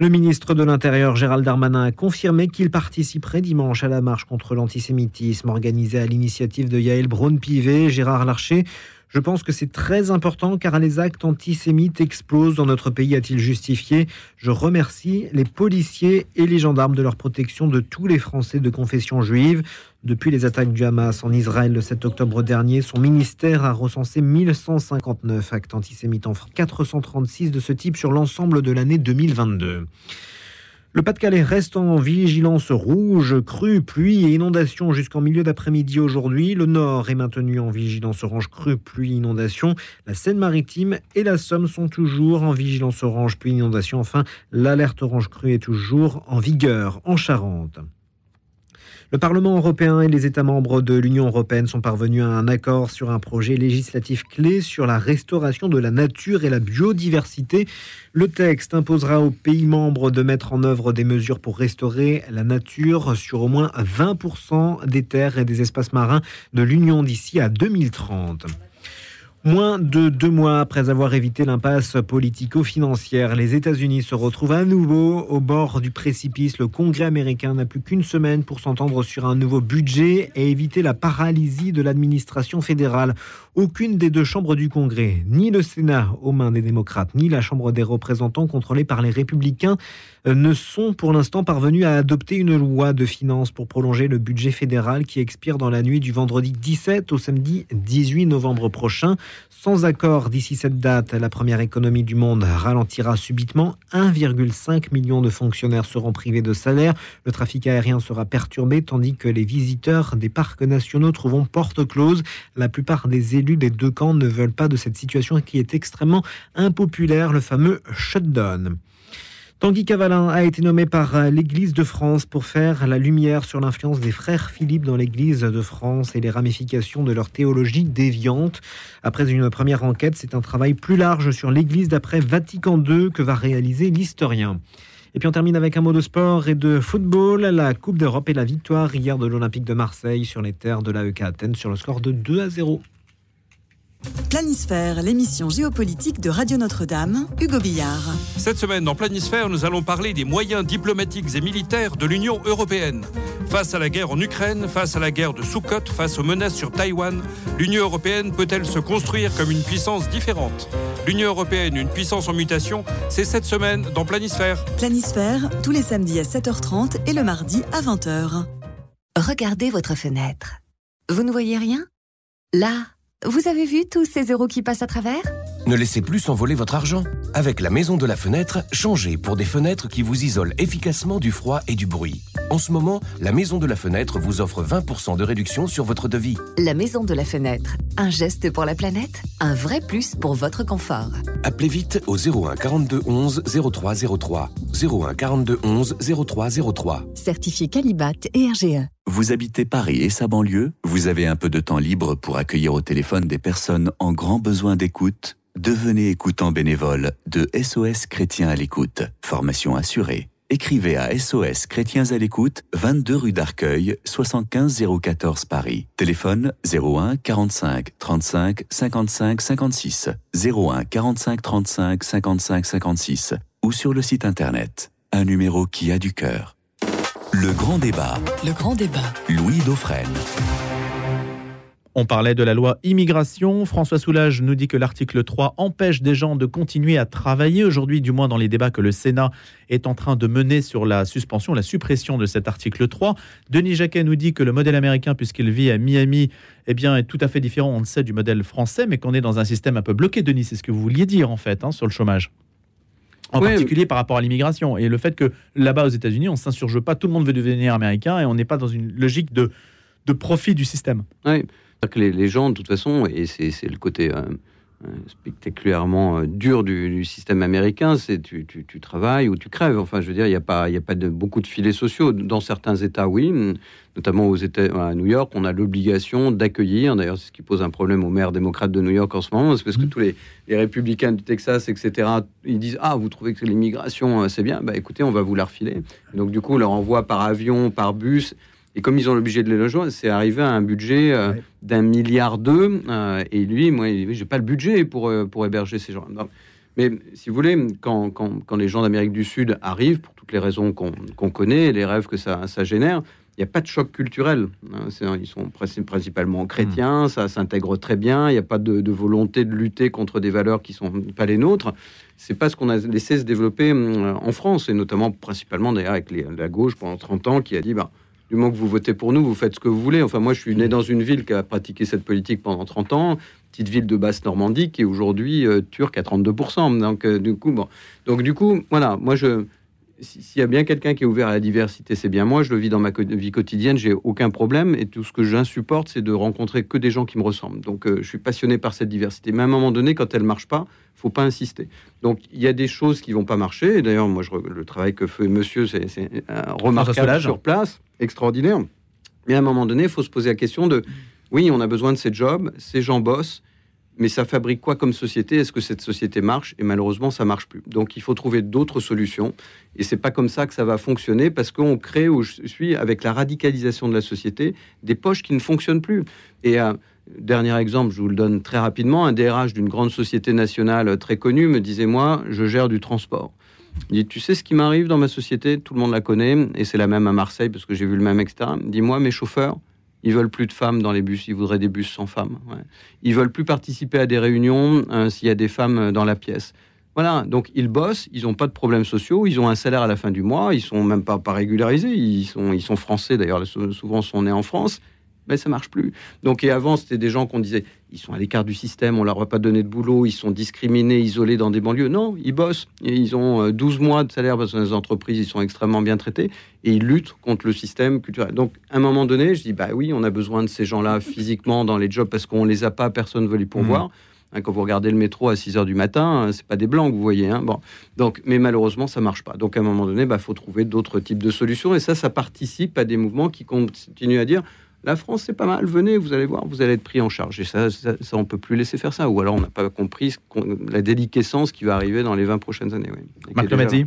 Le ministre de l'Intérieur Gérald Darmanin a confirmé qu'il participerait dimanche à la marche contre l'antisémitisme organisée à l'initiative de Yael Braun-Pivet, Gérard Larcher. Je pense que c'est très important car les actes antisémites explosent dans notre pays, a-t-il justifié. Je remercie les policiers et les gendarmes de leur protection de tous les Français de confession juive. Depuis les attaques du Hamas en Israël le 7 octobre dernier, son ministère a recensé 1159 actes antisémites en France, 436 de ce type sur l'ensemble de l'année 2022. Le Pas-de-Calais reste en vigilance rouge, crue, pluie et inondation jusqu'en milieu d'après-midi aujourd'hui. Le Nord est maintenu en vigilance orange, crue, pluie, inondation. La Seine-Maritime et la Somme sont toujours en vigilance orange, pluie, inondation. Enfin, l'alerte orange crue est toujours en vigueur en Charente. Le Parlement européen et les États membres de l'Union européenne sont parvenus à un accord sur un projet législatif clé sur la restauration de la nature et la biodiversité. Le texte imposera aux pays membres de mettre en œuvre des mesures pour restaurer la nature sur au moins 20% des terres et des espaces marins de l'Union d'ici à 2030. Moins de deux mois après avoir évité l'impasse politico-financière, les États-Unis se retrouvent à nouveau au bord du précipice. Le Congrès américain n'a plus qu'une semaine pour s'entendre sur un nouveau budget et éviter la paralysie de l'administration fédérale. Aucune des deux chambres du Congrès, ni le Sénat aux mains des démocrates, ni la Chambre des représentants contrôlée par les républicains, ne sont pour l'instant parvenus à adopter une loi de finances pour prolonger le budget fédéral qui expire dans la nuit du vendredi 17 au samedi 18 novembre prochain. Sans accord d'ici cette date, la première économie du monde ralentira subitement. 1,5 million de fonctionnaires seront privés de salaire. Le trafic aérien sera perturbé tandis que les visiteurs des parcs nationaux trouveront porte close. La plupart des élus des deux camps ne veulent pas de cette situation qui est extrêmement impopulaire, le fameux shutdown. Tanguy Cavalin a été nommé par l'Église de France pour faire la lumière sur l'influence des frères Philippe dans l'Église de France et les ramifications de leur théologie déviante. Après une première enquête, c'est un travail plus large sur l'Église d'après Vatican II que va réaliser l'historien. Et puis on termine avec un mot de sport et de football. La Coupe d'Europe et la victoire hier de l'Olympique de Marseille sur les terres de l'AEK Athènes sur le score de 2 à 0. Planisphère, l'émission géopolitique de Radio Notre-Dame, Hugo Billard. Cette semaine, dans Planisphère, nous allons parler des moyens diplomatiques et militaires de l'Union européenne. Face à la guerre en Ukraine, face à la guerre de Soukot, face aux menaces sur Taïwan, l'Union européenne peut-elle se construire comme une puissance différente? L'Union européenne, une puissance en mutation, c'est cette semaine dans Planisphère. Planisphère, tous les samedis à 7h30 et le mardi à 20h. Regardez votre fenêtre. Vous ne voyez rien? Là vous avez vu tous ces euros qui passent à travers? Ne laissez plus s'envoler votre argent. Avec la maison de la fenêtre, changez pour des fenêtres qui vous isolent efficacement du froid et du bruit. En ce moment, la maison de la fenêtre vous offre 20% de réduction sur votre devis. La maison de la fenêtre, un geste pour la planète, un vrai plus pour votre confort. Appelez vite au 01 42 11 03 03. 01 42 11 03 03. Certifié Calibat et RGE. Vous habitez Paris et sa banlieue? Vous avez un peu de temps libre pour accueillir au téléphone des personnes en grand besoin d'écoute Devenez écoutant bénévole de SOS Chrétiens à l'écoute. Formation assurée. Écrivez à SOS Chrétiens à l'écoute, 22 rue d'Arcueil, 75 014 Paris. Téléphone 01 45 35 55 56. 01 45 35 55 56. Ou sur le site internet. Un numéro qui a du cœur. Le grand débat. Le grand débat. Louis Dauphren. On parlait de la loi immigration. François Soulage nous dit que l'article 3 empêche des gens de continuer à travailler. Aujourd'hui, du moins dans les débats que le Sénat est en train de mener sur la suspension, la suppression de cet article 3. Denis Jacquet nous dit que le modèle américain, puisqu'il vit à Miami, eh bien, est tout à fait différent, on le sait, du modèle français, mais qu'on est dans un système un peu bloqué. Denis, c'est ce que vous vouliez dire, en fait, hein, sur le chômage en particulier par rapport à l'immigration. Et le fait que là-bas aux États-Unis, on ne s'insurge pas, tout le monde veut devenir américain et on n'est pas dans une logique de, de profit du système. Oui, que les, les, gens, de toute façon, et c'est le côté euh, spectaculairement euh, dur du, du, système américain, c'est tu, tu, tu, travailles ou tu crèves. Enfin, je veux dire, il n'y a pas, il a pas de, beaucoup de filets sociaux. Dans certains États, oui, notamment aux États, à New York, on a l'obligation d'accueillir. D'ailleurs, c'est ce qui pose un problème aux maires démocrates de New York en ce moment, c'est parce que tous les, les, républicains du Texas, etc., ils disent Ah, vous trouvez que l'immigration, euh, c'est bien Bah écoutez, on va vous la refiler. Donc, du coup, on leur envoie par avion, par bus. Et comme ils ont l'obligé de les rejoindre, c'est arrivé à un budget euh, ouais. d'un milliard d'eux. Euh, et lui, moi, il dit, j'ai pas le budget pour, euh, pour héberger ces gens. Non. Mais si vous voulez, quand, quand, quand les gens d'Amérique du Sud arrivent, pour toutes les raisons qu'on qu connaît, les rêves que ça, ça génère, il n'y a pas de choc culturel. Hein, ils sont principalement chrétiens, mmh. ça s'intègre très bien, il n'y a pas de, de, volonté de lutter contre des valeurs qui ne sont pas les nôtres. C'est pas ce qu'on a laissé se développer en France, et notamment principalement d'ailleurs avec les, la gauche pendant 30 ans qui a dit... Bah, du moment que vous votez pour nous, vous faites ce que vous voulez. Enfin, moi, je suis né dans une ville qui a pratiqué cette politique pendant 30 ans, petite ville de Basse-Normandie qui est aujourd'hui euh, turque à 32%. Donc, euh, du coup, bon. Donc, du coup, voilà, moi, je. S'il y a bien quelqu'un qui est ouvert à la diversité, c'est bien moi. Je le vis dans ma vie quotidienne, j'ai aucun problème. Et tout ce que j'insupporte, c'est de rencontrer que des gens qui me ressemblent. Donc, euh, je suis passionné par cette diversité. Mais à un moment donné, quand elle marche pas, faut pas insister. Donc, il y a des choses qui vont pas marcher. Et d'ailleurs, moi, je, le travail que fait Monsieur, c'est remarquable sur place extraordinaire. Mais à un moment donné, il faut se poser la question de oui, on a besoin de ces jobs, ces gens bossent, mais ça fabrique quoi comme société? Est-ce que cette société marche? Et malheureusement, ça marche plus. Donc, il faut trouver d'autres solutions. Et c'est pas comme ça que ça va fonctionner parce qu'on crée où je suis avec la radicalisation de la société des poches qui ne fonctionnent plus. Et euh, dernier exemple, je vous le donne très rapidement un DRH d'une grande société nationale très connue me disait moi, je gère du transport. Il dit, tu sais ce qui m'arrive dans ma société, tout le monde la connaît, et c'est la même à Marseille, parce que j'ai vu le même, etc. Dis-moi, mes chauffeurs, ils veulent plus de femmes dans les bus, ils voudraient des bus sans femmes. Ils veulent plus participer à des réunions euh, s'il y a des femmes dans la pièce. Voilà, donc ils bossent, ils n'ont pas de problèmes sociaux, ils ont un salaire à la fin du mois, ils sont même pas, pas régularisés, ils sont, ils sont français d'ailleurs, souvent sont nés en France, mais ça marche plus. Donc, et avant, c'était des gens qu'on disait, ils sont à l'écart du système, on leur a pas donné de boulot, ils sont discriminés, isolés dans des banlieues. Non, ils bossent. Et ils ont 12 mois de salaire parce que dans les entreprises, ils sont extrêmement bien traités et ils luttent contre le système culturel. Donc, à un moment donné, je dis, bah oui, on a besoin de ces gens-là physiquement dans les jobs parce qu'on les a pas, personne ne veut les pourvoir. Mmh. Hein, quand vous regardez le métro à 6 heures du matin, c'est pas des blancs, vous voyez. Hein bon. Donc, mais malheureusement, ça marche pas. Donc, à un moment donné, il bah, faut trouver d'autres types de solutions. Et ça, ça participe à des mouvements qui continuent à dire la France, c'est pas mal, venez, vous allez voir, vous allez être pris en charge. Et ça, ça, ça on peut plus laisser faire ça. Ou alors, on n'a pas compris la déliquescence qui va arriver dans les 20 prochaines années. Oui. Marc déjà...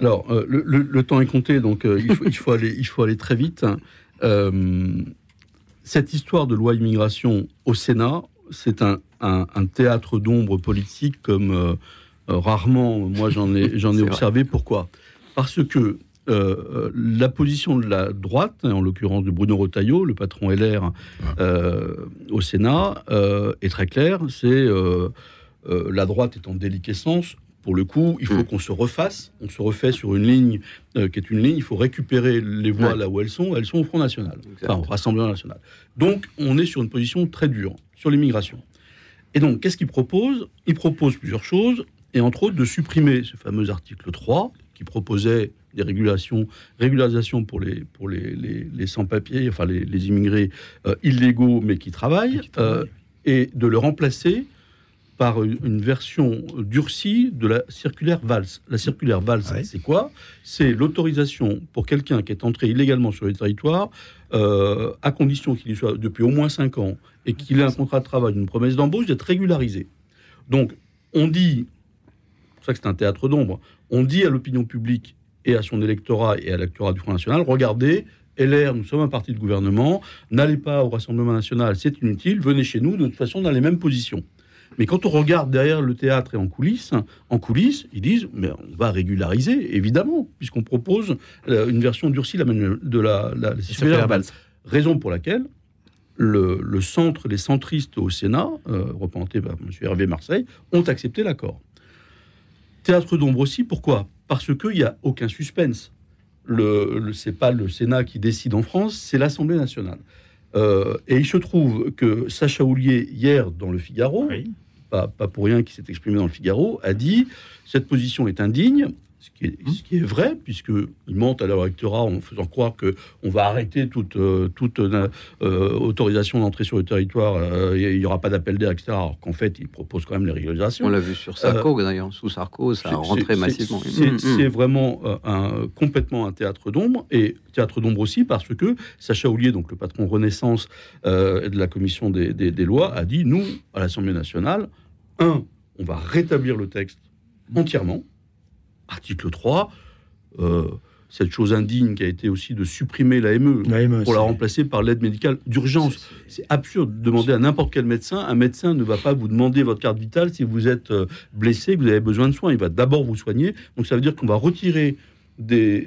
Alors, euh, le, le, le, temps est compté, donc euh, il, faut, il, faut aller, il faut aller très vite. Euh, cette histoire de loi immigration au Sénat, c'est un, un, un, théâtre d'ombre politique comme rarement, moi, j'en ai, j'en ai observé. Vrai. Pourquoi? Parce que euh, la position de la droite, en l'occurrence de Bruno Retailleau, le patron LR euh, au Sénat, euh, est très claire. C'est euh, la droite est en déliquescence. Pour le coup, il faut mmh. qu'on se refasse. On se refait sur une ligne qui est une ligne. Il faut récupérer les voix ouais. là où elles sont. Elles sont au Front National, enfin au Rassemblement National. Donc, on est sur une position très dure sur l'immigration. Et donc, qu'est-ce qu'il propose? Il propose plusieurs choses, et entre autres de supprimer ce fameux article 3 qui proposait des régulations, régularisations pour les, pour les, les, les sans-papiers, enfin les, les immigrés euh, illégaux mais qui travaillent, et, qui travaillent. Euh, et de le remplacer par une version durcie de la circulaire Valls. La circulaire Valls, c'est quoi? C'est l'autorisation pour quelqu'un qui est entré illégalement sur le territoire, euh, à condition qu'il y soit depuis au moins 5 ans et qu'il ait un contrat de travail, une promesse d'embauche, d'être régularisé. Donc, on dit, c'est pour ça que c'est un théâtre d'ombre, on dit à l'opinion publique et à son électorat et à l'électorat du Front National, regardez, LR, nous sommes un parti de gouvernement, n'allez pas au Rassemblement National, c'est inutile, venez chez nous, de toute façon, dans les mêmes positions. Mais quand on regarde derrière le théâtre et en coulisses, en coulisses, ils disent mais on va régulariser, évidemment, puisqu'on propose euh, une version durcie de la, la, la Raison pour laquelle le, centre, les centristes au Sénat, euh, représentés par M. Hervé Marseille, ont accepté l'accord. Théâtre d'ombre aussi, pourquoi? Parce qu'il n'y a aucun suspense. Le, le c'est pas le Sénat qui décide en France, c'est l'Assemblée nationale. Euh, et il se trouve que Sacha Houlier, hier dans le Figaro, pas, pas, pour rien qui s'est exprimé dans le Figaro, a dit cette position est indigne, ce qui est, vrai, puisqu'ils mentent à leur électorat en faisant croire qu'on va arrêter toute, euh, toute euh, autorisation d'entrée sur le territoire, euh, il n'y aura pas d'appel d'air, etc. Alors qu'en fait, ils proposent quand même les régularisations. On l'a vu sur Sarko, d'ailleurs, sous Sarko, ça a rentré massivement. C'est vraiment un, complètement un théâtre d'ombre, et théâtre d'ombre aussi parce que Sacha Houlier, donc le patron Renaissance de la commission des, des lois, a dit, nous, à l'Assemblée nationale, un, on va rétablir le texte entièrement, article 3, euh, cette chose indigne qui a été aussi de supprimer l'AME e, pour la remplacer par l'aide médicale d'urgence. C'est absurde de demander à n'importe quel médecin. Un médecin ne va pas vous demander votre carte vitale si vous êtes euh, blessé, que vous avez besoin de soins. Il va d'abord vous soigner. Donc ça veut dire qu'on va retirer des,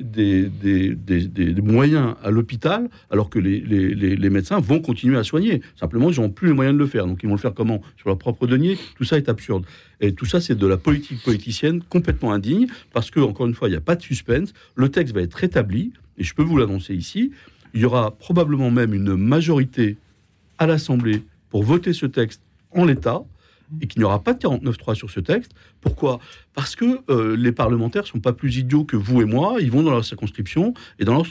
moyens à l'hôpital, alors que les, les, médecins vont continuer à soigner. Simplement, ils n'ont plus les moyens de le faire. Donc, ils vont le faire comment? Sur leur propre denier Tout ça est absurde. Et tout ça, c'est de la politique politicienne complètement indigne, parce que, encore une fois, il n'y a pas de suspense. Le texte va être rétabli, et je peux vous l'annoncer ici. Il y aura probablement même une majorité à l'Assemblée pour voter ce texte en l'état et qu'il n'y aura pas de 49.3 sur ce texte. Pourquoi? Parce que euh, les parlementaires ne sont pas plus idiots que vous et moi. Ils vont dans leur circonscription et dans leur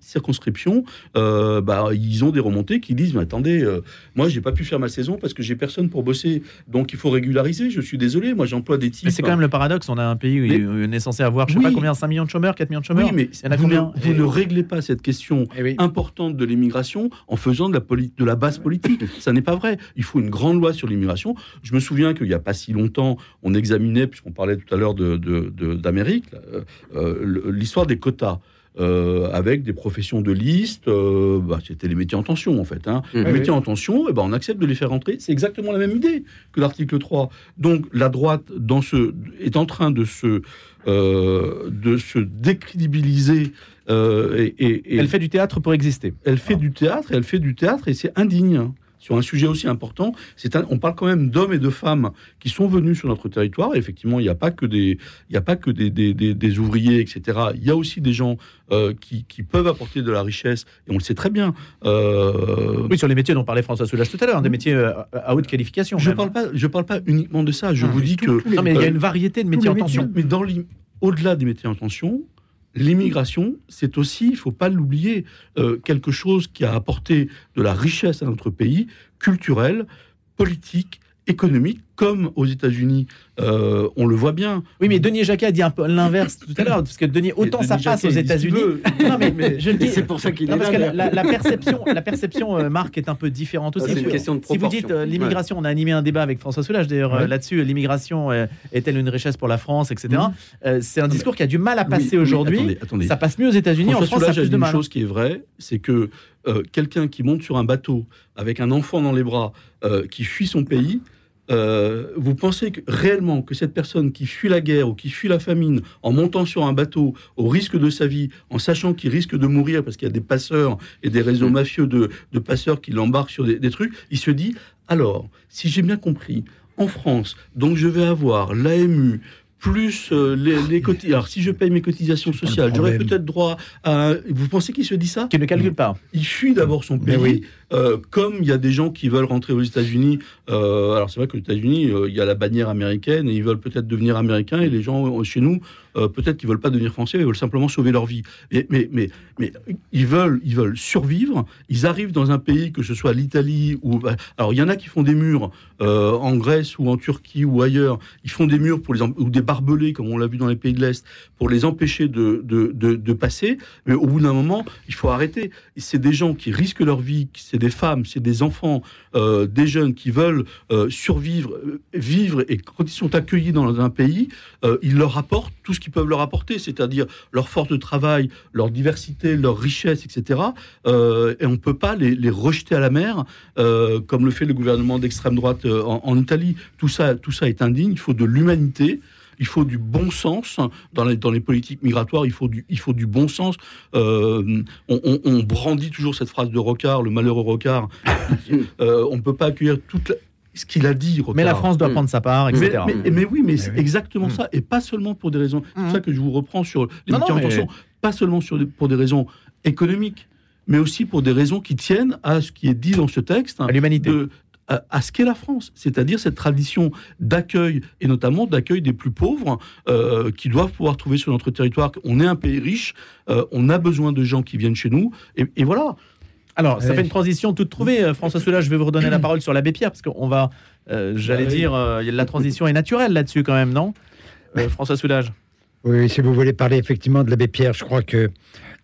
circonscription, euh, bah, ils ont des remontées qui disent Mais attendez, euh, moi, j'ai pas pu faire ma saison parce que j'ai personne pour bosser. Donc, il faut régulariser. Je suis désolé. Moi, j'emploie des types. Mais c'est quand même le paradoxe. On a un pays où on est censé avoir, je sais pas combien, 5 millions de chômeurs, 4 millions de chômeurs. Oui, mais il y en a vous, combien? ne, vous ne réglez pas cette question eh importante de l'immigration en faisant de la, de la base politique. Ça n'est pas vrai. Il faut une grande loi sur l'immigration. Je me souviens qu'il n'y a pas si longtemps, on examinait, puisqu'on parlait tout à l'heure d'Amérique, de, euh, euh, l'histoire des quotas. Euh, avec des professions de liste, bah, c'était les métiers en tension en fait. Hein. Mmh. Les métiers en tension, eh ben, on accepte de les faire rentrer. C'est exactement la même idée que l'article 3. Donc la droite dans ce, est en train de se, de se décrédibiliser. et, elle fait du théâtre pour exister. Elle fait du théâtre, elle fait du théâtre et c'est indigne sur un sujet aussi important. C'est on parle quand même d'hommes et de femmes qui sont venus sur notre territoire. effectivement, il n'y a pas que des, il y a pas que des, des, ouvriers, etc. Il y a aussi des gens euh, qui, qui, peuvent apporter de la richesse, et on le sait très bien. Euh, oui, sur les métiers dont parlait François Soulage tout à l'heure, des métiers euh, à haute qualification. Je ne parle pas, je parle pas uniquement de ça. Je vous dis que non, mais il y a une variété de métiers en tension. Mais dans au-delà des métiers en tension, l'immigration, c'est aussi, il ne faut pas l'oublier, euh, quelque chose qui a apporté de la richesse à notre pays, culturelle, politique, économique, comme aux États-Unis, euh, on le voit bien. Oui, mais Denis Jacquet a dit un peu l'inverse tout à l'heure, parce que Denis, autant ça passe aux États-Unis. Non, mais, je le dis. C'est pour ça qu'il est parce Que la, perception, la perception, euh, Marc, est un peu différente aussi. C'est une question de Si vous dites euh, l'immigration, on a animé un débat avec François Soulage d'ailleurs là-dessus. L'immigration est-elle une richesse pour la France, etc. c'est un discours qui a du mal à passer aujourd'hui. Ça passe mieux aux États-Unis. En France, ça a plus de mal. Une chose qui est vraie, c'est que quelqu'un qui monte sur un bateau avec un enfant dans les bras, qui fuit son pays euh, vous pensez que, réellement que cette personne qui fuit la guerre ou qui fuit la famine en montant sur un bateau au risque de sa vie, en sachant qu'il risque de mourir parce qu'il y a des passeurs et des réseaux mm. mafieux de, passeurs qui l'embarquent sur des, trucs, il se dit, alors, si j'ai bien compris, en France, donc je vais avoir l'AMU, plus euh, les, les cotisations. Alors, si je paye mes cotisations sociales, j'aurais peut-être droit à. Vous pensez qu'il se dit ça? Qu'il ne calcule pas. Il fuit d'abord son pays. Euh, comme il y a des gens qui veulent rentrer aux États-Unis, euh, alors c'est vrai qu'aux États-Unis, euh, il y a la bannière américaine et ils veulent peut-être devenir américains et les gens chez nous, peut-être qu'ils veulent pas devenir français, ils veulent simplement sauver leur vie. Mais, mais, mais ils veulent, ils veulent survivre. Ils arrivent dans un pays, que ce soit l'Italie ou bah, alors il y en a qui font des murs en Grèce ou en Turquie ou ailleurs. Ils font des murs pour les ou des barbelés comme on l'a vu dans les pays de l'Est pour les empêcher de, de, de, passer. Mais au bout d'un moment, il faut arrêter. C'est des gens qui risquent leur vie, c'est des femmes, c'est des enfants, euh, des jeunes qui veulent euh, survivre, euh, vivre, et quand ils sont accueillis dans un pays, ils leur apportent tout ce qu'ils peuvent leur apporter, c'est-à-dire leur force de travail, leur diversité, leur richesse, etc. Et on ne peut pas les, rejeter à la mer, comme le fait le gouvernement d'extrême droite en, en Italie. Tout ça, tout ça est indigne. Il faut de l'humanité. Il faut du bon sens dans les, dans les politiques migratoires. Il faut du, il faut du bon sens. Euh, on, on- on brandit toujours cette phrase de Rocard, le malheureux Rocard. Euh, on ne peut pas accueillir toute la- ce qu'il a dit. Rocard. Mais la France doit prendre sa part, Mais, etc. mais- mais oui, mais c'est oui. exactement Mm. ça, et pas seulement pour des raisons. C'est pour ça que je vous reprends sur les Non, non, mais- pas seulement sur pour des raisons économiques, mais aussi pour des raisons qui tiennent à ce qui est dit dans ce texte, à l'humanité, à, ce qu'est la France, c'est-à-dire cette tradition d'accueil et notamment d'accueil des plus pauvres euh, qui doivent pouvoir trouver sur notre territoire. On est un pays riche, euh, on a besoin de gens qui viennent chez nous, et, et voilà. Alors, ça Ouais. fait une transition toute trouvée. Euh, François Soula, je vais vous redonner la parole sur l'abbé Pierre, parce qu'on va, euh, j'allais Bah oui. dire, euh, la transition est naturelle là-dessus quand même, non? Euh, François Soulage. Oui, si vous voulez parler effectivement de l'abbé Pierre, je crois que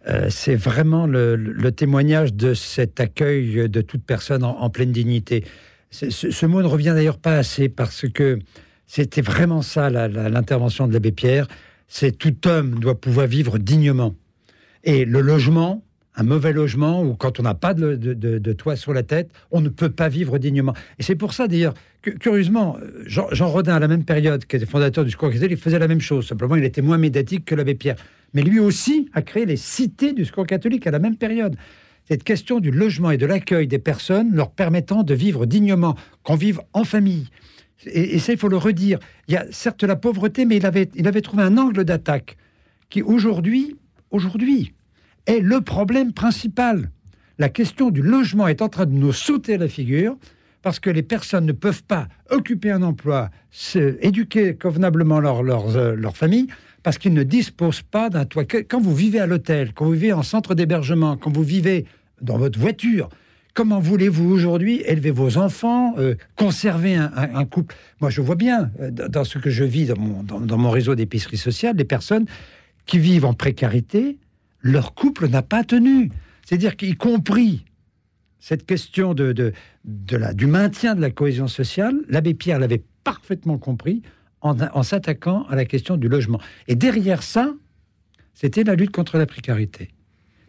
euh, c'est vraiment le, le témoignage de cet accueil de toute personne en, en pleine dignité. Ce, mot ne revient d'ailleurs pas assez parce que c'était vraiment ça l'intervention de l'abbé Pierre. C'est tout homme doit pouvoir vivre dignement. Et le logement, un mauvais logement, ou quand on n'a pas de, toit sur la tête, on ne peut pas vivre dignement. Et c'est pour ça d'ailleurs curieusement, Jean, Jean Rodin, à la même période, qui était fondateur du Secours catholique, il faisait la même chose. Simplement, il était moins médiatique que l'abbé Pierre. Mais lui aussi a créé les cités du Secours catholique à la même période. Cette question du logement et de l'accueil des personnes leur permettant de vivre dignement, qu'on vive en famille. Et, ça, il faut le redire. Il y a certes la pauvreté, mais il avait, il avait trouvé un angle d'attaque qui aujourd'hui, aujourd'hui, est le problème principal. La question du logement est en train de nous sauter à la figure parce que les personnes ne peuvent pas occuper un emploi, éduquer convenablement leur, leur, euh, leur famille, parce qu'ils ne disposent pas d'un toit. Quand vous vivez à l'hôtel, quand vous vivez en centre d'hébergement, quand vous vivez dans votre voiture, comment voulez-vous aujourd'hui élever vos enfants, euh, conserver un, couple? Moi, je vois bien, euh, dans ce que je vis dans mon, réseau d'épicerie sociale, des personnes qui vivent en précarité, leur couple n'a pas tenu. C'est-à-dire qu'y compris cette question de, du maintien de la cohésion sociale, l'abbé Pierre l'avait parfaitement compris en s'attaquant à la question du logement. Et derrière ça, c'était la lutte contre la précarité.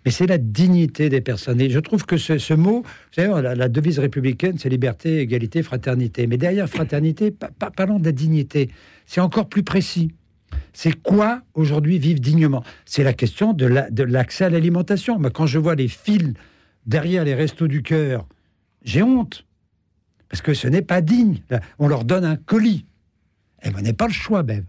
Mais c'est la dignité des personnes. Et je trouve que ce, ce mot, vous savez, la, la devise républicaine, c'est liberté, égalité, fraternité. Mais derrière fraternité, pa- pa- parlons de la dignité. C'est encore plus précis. C'est quoi aujourd'hui vivre dignement? C'est la question de la- de l'accès à l'alimentation. Quand je vois les fils derrière les restos du cœur, j'ai honte. Parce que ce n'est pas digne. On leur donne un colis. Et vous n'avez pas le choix, ben.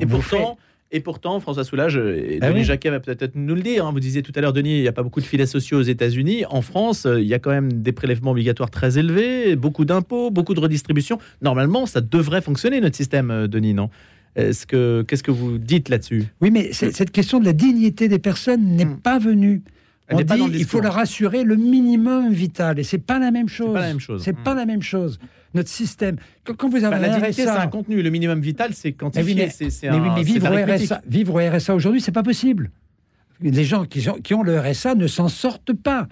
Et pourtant, et pourtant, François Soulage, euh, et Ah Denis oui. Jacquet va peut-être nous le dire. hein. Vous disiez tout à l'heure, Denis, il n'y a pas beaucoup de filets sociaux aux États-Unis. En France, euh, il y a quand même des prélèvements obligatoires très élevés, beaucoup d'impôts, beaucoup de redistribution. Normalement, ça devrait fonctionner, notre système, euh, Denis, non? Est-ce que, Qu'est-ce que vous dites là-dessus? Oui, mais c'est- cette question de la dignité des personnes n'est pas venue. On dit il faut leur assurer le minimum vital, et c'est pas la même chose. pas la même chose. C'est pas la même chose. Notre système. Quand, vous avez Bah, la dignité, c'est un contenu. Le minimum vital, c'est Mais quantifié. oui, mais, c'est, mais mais vivre, au. RSA, vivre au RSA aujourd'hui, c'est pas possible. Les gens qui ont, qui ont le RSA ne s'en sortent pas.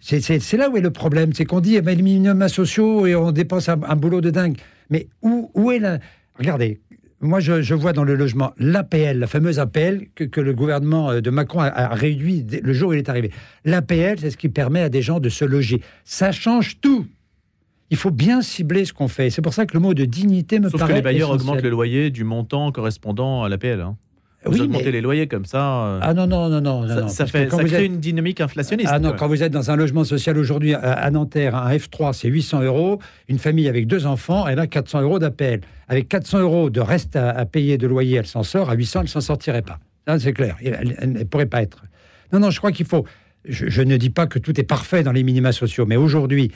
C'est- là où est le problème. C'est qu'on dit, eh ben, les minimums sociaux et on dépense un, un boulot de dingue. Mais où, où est la. Regardez, moi je, je vois dans le logement l'APL, la fameuse APL que, que le gouvernement euh, de Macron a, a réduit le jour où il est arrivé. L'APL, c'est ce qui permet à des gens de se loger. Ça change tout. Il faut bien cibler ce qu'on fait. C'est pour ça que le mot de dignité me Sauf paraît que les bailleurs essentiel. augmentent le loyer du montant correspondant à l'APL. Hein. Vous Oui, augmentez mais- les loyers comme ça. euh, Ah non, non, non, non. ça, non, ça fait, ça crée êtes- une dynamique inflationniste. Ah non, quand vous êtes dans un logement social aujourd'hui à, à Nanterre, un F3, c'est 800 euros. Une famille avec deux enfants, elle a 400 euros d'appel. Avec 400 euros de reste à, à payer de loyer, elle s'en sort. À 800, elle s'en sortirait pas. C'est clair. Elle ne pourrait pas être. Non, non, je crois qu'il faut je, je ne dis pas que tout est parfait dans les minima sociaux, mais aujourd'hui,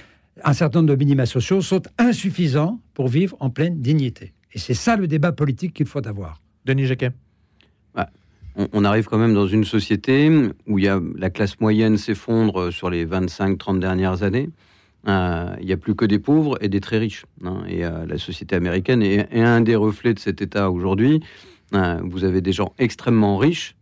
un certain nombre de minima sociaux sont insuffisants pour vivre en pleine dignité. Et c'est ça le débat politique qu'il faut avoir. Denis Jacquet. on, on arrive quand même dans une société où il y a, la classe moyenne s'effondre sur les 25-30 dernières années. Euh, il n'y a plus que des pauvres et des très riches. hein. et euh, la société américaine est, est un des reflets de cet état aujourd'hui. Euh, vous avez des gens extrêmement riches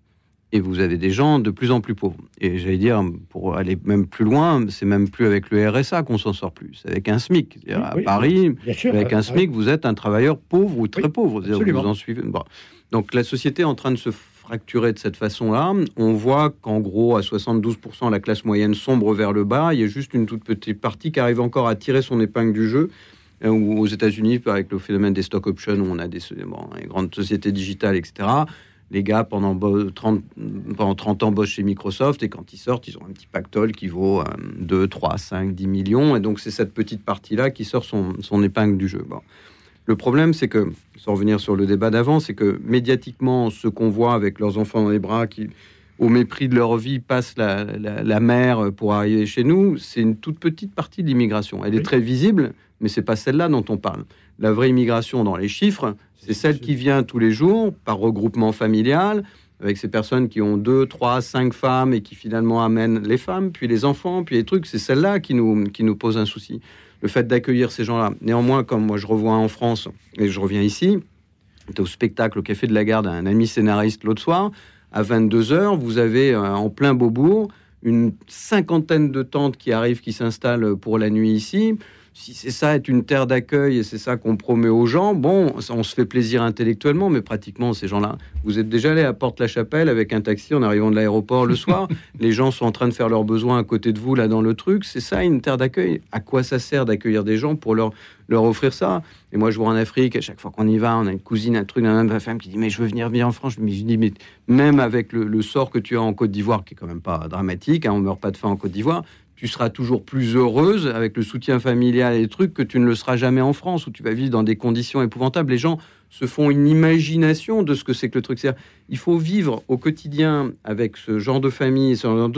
et vous avez des gens de plus en plus pauvres. Et j'allais dire, pour aller même plus loin, c'est même plus avec le RSA qu'on s'en sort plus, c'est avec un SMIC. Oui, à oui, Paris, sûr, avec un SMIC, vous êtes un travailleur pauvre ou très pauvre. Vous en suivez. Bon. Donc la société est en train de se fracturer de cette façon-là. On voit qu'en gros, à 72%, la classe moyenne sombre vers le bas. Il y a juste une toute petite partie qui arrive encore à tirer son épingle du jeu. Euh, Ou aux États-Unis, avec le phénomène des stock options, où on a des bon, les grandes sociétés digitales, etc. Les gars, pendant bo- 30, pendant 30 ans, bossent chez Microsoft et quand ils sortent, ils ont un petit pactole qui vaut euh, 2, 3, 5, 10 millions. Et donc, c'est cette petite partie-là qui sort son, son épingle du jeu. Bon. Le problème, c'est que, sans revenir sur le débat d'avant, c'est que médiatiquement, ceux qu'on voit avec leurs enfants dans les bras, qui, au mépris de leur vie, passent la, la- la mer pour arriver chez nous, c'est une toute petite partie de l'immigration. Elle est très visible, mais c'est pas celle-là dont on parle. La vraie immigration dans les chiffres, c'est celle qui vient tous les jours par regroupement familial, avec ces personnes qui ont deux, trois, cinq femmes et qui finalement amènent les femmes, puis les enfants, puis les trucs. C'est celle-là qui nous, qui nous pose un souci. Le fait d'accueillir ces gens-là. Néanmoins, comme moi je revois en France et je reviens ici, j'étais au spectacle au Café de la Gare d'un ami scénariste l'autre soir. À 22h, vous avez euh, en plein Beaubourg une cinquantaine de tentes qui arrivent, qui s'installent pour la nuit ici. Si c'est ça, être une terre d'accueil et c'est ça qu'on promet aux gens, bon, on se fait plaisir intellectuellement, mais pratiquement, ces gens-là, vous êtes déjà allé à Porte-la-Chapelle avec un taxi en arrivant de l'aéroport le soir. Les gens sont en train de faire leurs besoins à côté de vous, là, dans le truc. C'est ça, une terre d'accueil. À quoi ça sert d'accueillir des gens pour leur, leur offrir ça? Et moi, je vois en Afrique, à chaque fois qu'on y va, on a une cousine, un truc, un ma femme qui dit Mais je veux venir vivre en France. Mais je dis Mais même avec le, le sort que tu as en Côte d'Ivoire, qui est quand même pas dramatique, hein, on meurt pas de faim en Côte d'Ivoire, tu seras toujours plus heureuse avec le soutien familial et les trucs que tu ne le seras jamais en France, où tu vas vivre dans des conditions épouvantables. Les gens se font une imagination de ce que c'est que le truc. Il faut vivre au quotidien avec ce genre de famille, ce genre.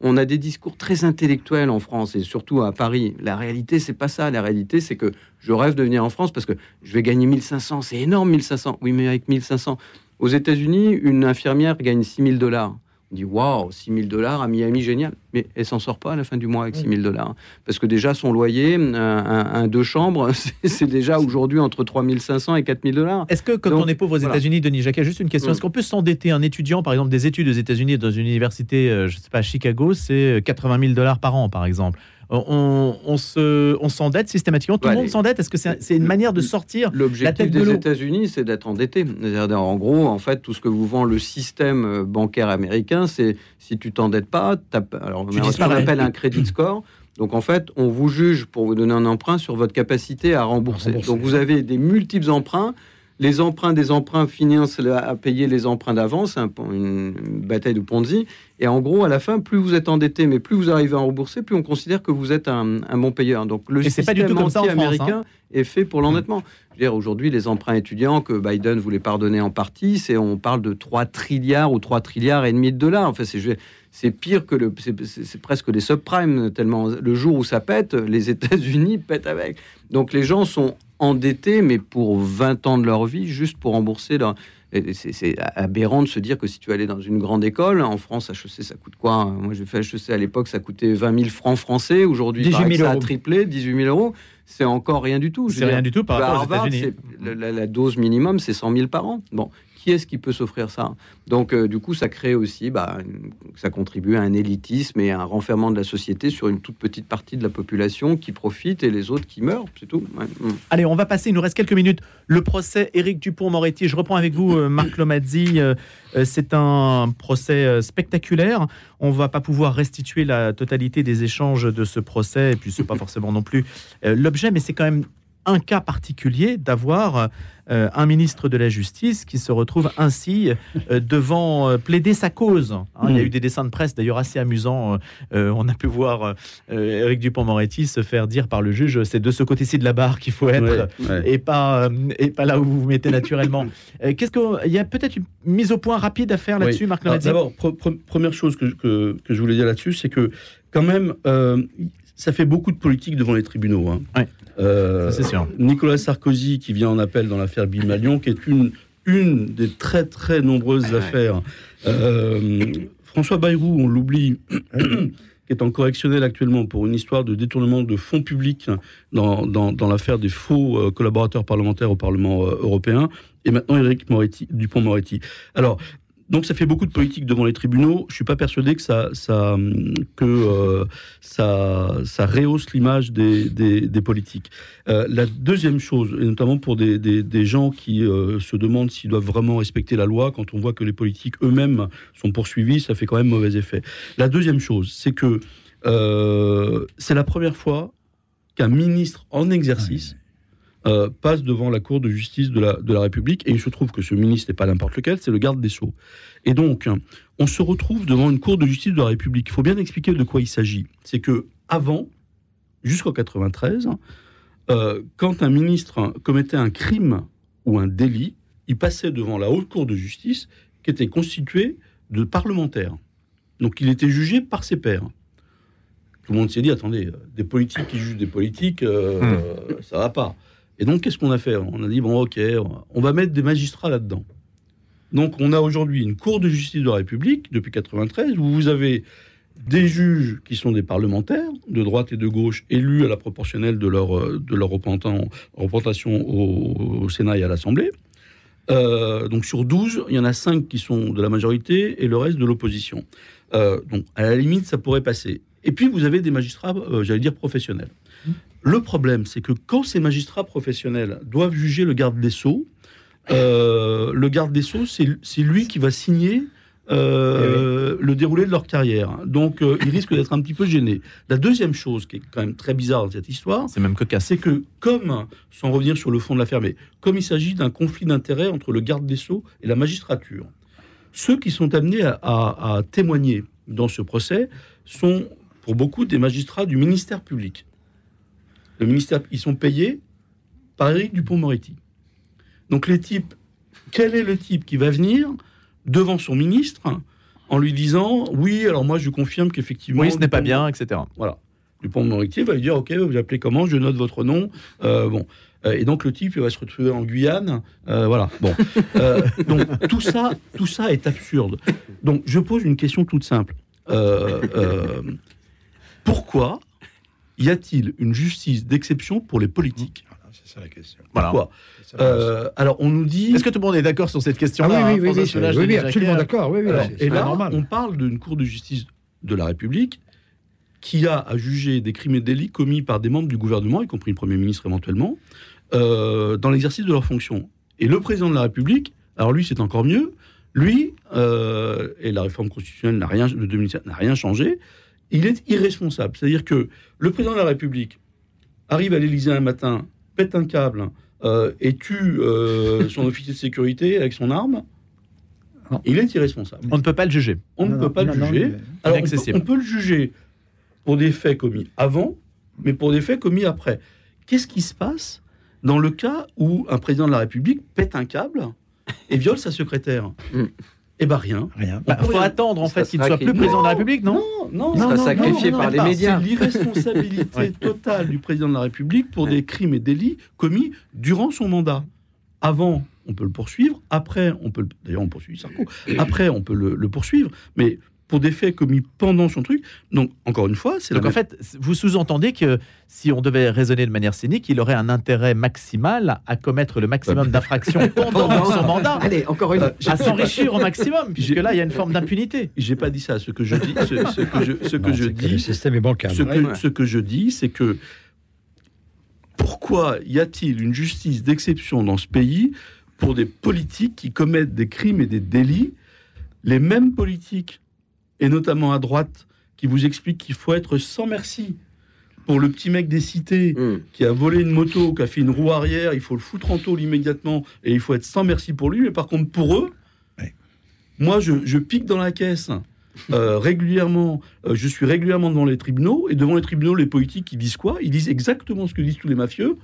On a des discours très intellectuels en France et surtout à Paris. La réalité, c'est pas ça. La réalité, c'est que je rêve de venir en France parce que je vais gagner 1500. C'est énorme, 1500. Oui, mais avec 1500. Aux États-Unis, une infirmière gagne 6000 dollars. On dit waouh, 6 000 dollars à Miami, génial. Mais elle s'en sort pas à la fin du mois avec 6 000 dollars. Parce que déjà, son loyer, un, un- un deux chambres, c'est- déjà aujourd'hui entre 3 500 et 4 000 dollars. Est-ce que quand Donc, on est pauvre aux voilà. États-Unis, Denis Jacquet, juste une question, Mm. est-ce qu'on peut s'endetter un étudiant, par exemple, des études aux États-Unis dans une université, euh, je sais pas, à Chicago, c'est euh, 80 000 dollars par an, par exemple on, on se, on s'endette systématiquement. Tout Ouais, le monde s'endette. Est-ce que c'est c'est une manière de sortir la L'objectif tête de des États-Unis, c'est d'être endetté. En gros, en fait, tout ce que vous vend le système euh, bancaire américain, c'est si tu t'endettes pas, alors Tu on appelle un credit score. Donc en fait, on vous juge pour vous donner un emprunt sur votre capacité à rembourser. rembourser. Donc vous avez des multiples emprunts. Les emprunts des emprunts finissent à payer les emprunts d'avance, peu une bataille de Ponzi. Et en gros, à la fin, plus vous êtes endetté, mais plus vous arrivez à rembourser, plus on considère que vous êtes un, un bon payeur. Donc le Et c'est pas du système tout comme ça en France, anti-américain hein. est fait pour l'endettement. Je veux dire, aujourd'hui, les emprunts étudiants que Biden voulait pardonner en partie, c'est on parle de 3 trilliards ou 3 trilliards et demi de dollars. Enfin, c'est pire que le, c'est- presque des subprimes tellement le jour où ça pète, les États-Unis pètent avec. Donc les gens sont endettés, mais pour 20 ans de leur vie, juste pour rembourser leur. C'est aberrant de se dire que si tu allais dans une grande école, en France, HEC, ça coûte quoi hein? Moi, j'ai fait HEC à l'époque, ça coûtait 20 000 francs français. Aujourd'hui, 18 000 ça a triplé, 18 000 euros. C'est encore rien du tout. C'est rien dire, du tout par vas à rapport aux Harvard, États-Unis. La, la- la dose minimum, c'est 100 000 par an. Bon, qui est-ce qui peut s'offrir ça Donc, euh, du coup, ça crée aussi, bah, ça contribue à un élitisme et à un renfermement de la société sur une toute petite partie de la population qui profite et les autres qui meurent, c'est tout. Ouais. Mm. Allez, on va passer, il nous reste quelques minutes. Le procès Éric Dupont-Moretti. Je reprends avec vous, euh, Marc Lomazzi. Euh, C'est un procès spectaculaire. On va pas pouvoir restituer la totalité des échanges de ce procès, et puis c'est pas forcément non plus l'objet, mais c'est quand même un cas particulier d'avoir euh, un ministre de la Justice qui se retrouve ainsi euh, devant euh, plaider sa cause. Hein, Il y a Mm. eu des dessins de presse d'ailleurs assez amusants. On a pu voir Éric Dupont-Moretti se faire dire par le juge c'est de ce côté-ci de la barre qu'il faut être Ouais, ouais. et pas et pas là où vous vous mettez naturellement. Qu'est-ce que il y a peut-être une mise au point rapide à faire là-dessus, Oui. Marc D'abord, pre- pre- première chose que, que, que je voulais dire là-dessus, c'est que quand même, ça fait beaucoup de politique devant les tribunaux. hein. Ouais. Euh, c'est sûr. Nicolas Sarkozy qui vient en appel dans l'affaire Bimalion, qui est une, une des très très nombreuses affaires. Euh, François Bayrou, on l'oublie, qui est en correctionnel actuellement pour une histoire de détournement de fonds publics dans, dans, dans l'affaire des faux euh, collaborateurs parlementaires au Parlement européen, et maintenant Éric Moretti, Dupont-Moretti. Alors, donc ça fait beaucoup de politique devant les tribunaux. Je suis pas persuadé que ça, que euh, ça, ça rehausse l'image des, des, politiques. Euh, la deuxième chose, et notamment pour des, des, gens qui euh, se demandent s'ils doivent vraiment respecter la loi, quand on voit que les politiques eux-mêmes sont poursuivis, ça fait quand même mauvais effet. La deuxième chose, c'est que c'est la première fois qu'un ministre en exercice euh, passe devant la Cour de justice de la, de la République. Et il se trouve que ce ministre n'est pas n'importe lequel, c'est le garde des Sceaux. Et donc, on se retrouve devant une Cour de justice de la République. Il faut bien expliquer de quoi il s'agit. C'est que avant, jusqu'en 93, euh, quand un ministre commettait un crime ou un délit, il passait devant la haute Cour de justice qui était constituée de parlementaires. Donc il était jugé par ses pairs. Tout le monde s'est dit, attendez, euh, des politiques qui jugent des politiques, euh, euh, ça va pas. Et donc, qu'est-ce qu'on a fait On a dit, bon, ok, on va mettre des magistrats là-dedans. Donc, on a aujourd'hui une Cour de justice de la République, depuis 93, où vous avez des juges qui sont des parlementaires, de droite et de gauche, élus à la proportionnelle de leur, de leur représentation au, au Sénat et à l'Assemblée. Euh, donc, sur 12, il y en a 5 qui sont de la majorité et le reste de l'opposition. Euh, donc, à la limite, ça pourrait passer. Et puis, vous avez des magistrats, euh, j'allais dire, professionnels. Le problème, c'est que quand ces magistrats professionnels doivent juger le garde des Sceaux, euh, le garde des Sceaux, c'est lui qui va signer euh, le déroulé de leur carrière. Donc, euh, il risque d'être un petit peu gêné. La deuxième chose qui est quand même très bizarre dans cette histoire, c'est même cocasse, c'est que comme, sans revenir sur le fond de l'affaire, mais comme il s'agit d'un conflit d'intérêts entre le garde des Sceaux et la magistrature, ceux qui sont amenés à, à- à témoigner dans ce procès sont pour beaucoup des magistrats du ministère public. Le ministère, ils sont payés par Éric Dupont-Moretti. Donc les types, quel est le type qui va venir devant son ministre en lui disant oui, alors moi je confirme qu'effectivement. Oui, ce n'est pas bien, etc. Voilà. Dupont-Moretti va lui dire ok, vous appelez comment? Je note votre nom. Euh, bon. Euh, Et donc le type il va se retrouver en Guyane, Euh, voilà. Bon, Euh, donc tout ça, tout ça est absurde. Donc je pose une question toute simple. Pourquoi y a-t-il une justice d'exception pour les politiques? C'est ça la question. Voilà. Pourquoi Euh, Alors on nous dit. Est-ce que tout le monde est d'accord sur cette question-là Ah oui, oui, oui, oui, oui, oui, Denis absolument d'accord, oui, oui, Alors, c'est- et là, normal. on parle d'une cour de justice de la République qui a à juger des crimes et délits commis par des membres du gouvernement, y compris le Premier ministre éventuellement, euh, dans l'exercice de leurs fonctions. Et le président de la République, alors lui, c'est encore mieux. Lui, euh, et la réforme constitutionnelle n'a rien, de 2007 n'a rien changé, il est irresponsable. C'est-à-dire que le président de la République arrive à l'Élysée un matin, pète un câble euh, et tue euh, son officier de sécurité avec son arme. Il est irresponsable. On ne peut pas le juger. On ne Non, peut non, pas non, le non, juger. mais- Alors, on peut, on peut le juger pour des faits commis avant, mais pour des faits commis après. Qu'est-ce qui se passe dans le cas où un président de la République pète un câble et viole sa secrétaire? Mm. Eh ben rien. Rien. Bah, faut rien. attendre en fait qu'il ne soit plus président de la République, non Non, Il non, sera non, sacrifié par les médias. C'est l'irresponsabilité totale du président de la République pour des crimes et délits commis durant son mandat. Avant, on peut le poursuivre. Après, on peut. le- D'ailleurs, on poursuit Sarko. Après, on peut le, le poursuivre. Mais pour des faits commis pendant son truc. Donc, encore une fois, c'est la Donc en même- fait, vous sous-entendez que si on devait raisonner de manière cynique, il aurait un intérêt maximal à commettre le maximum d'infractions pendant son mandat, Allez, encore une. Euh, à s'enrichir au maximum, puisque là, il y a une forme d'impunité. J'ai pas dit ça. Ce que je dis, ce, ce que je, ce que Non, je c'est le système est bancal. ce que, Ouais. ce que je dis, c'est que pourquoi y a-t-il une justice d'exception dans ce pays pour des politiques qui commettent des crimes et des délits? Les mêmes politiques, et notamment à droite, qui vous expliquent qu'il faut être sans merci pour le petit mec des cités Hmm. qui a volé une moto, qui a fait une roue arrière, il faut le foutre en tôle immédiatement et il faut être sans merci pour lui. Mais par contre, pour eux, moi, je, je pique dans la caisse. euh, régulièrement, euh, je suis régulièrement devant les tribunaux et devant les tribunaux, les politiques, ils disent quoi? Ils disent exactement ce que disent tous les mafieux.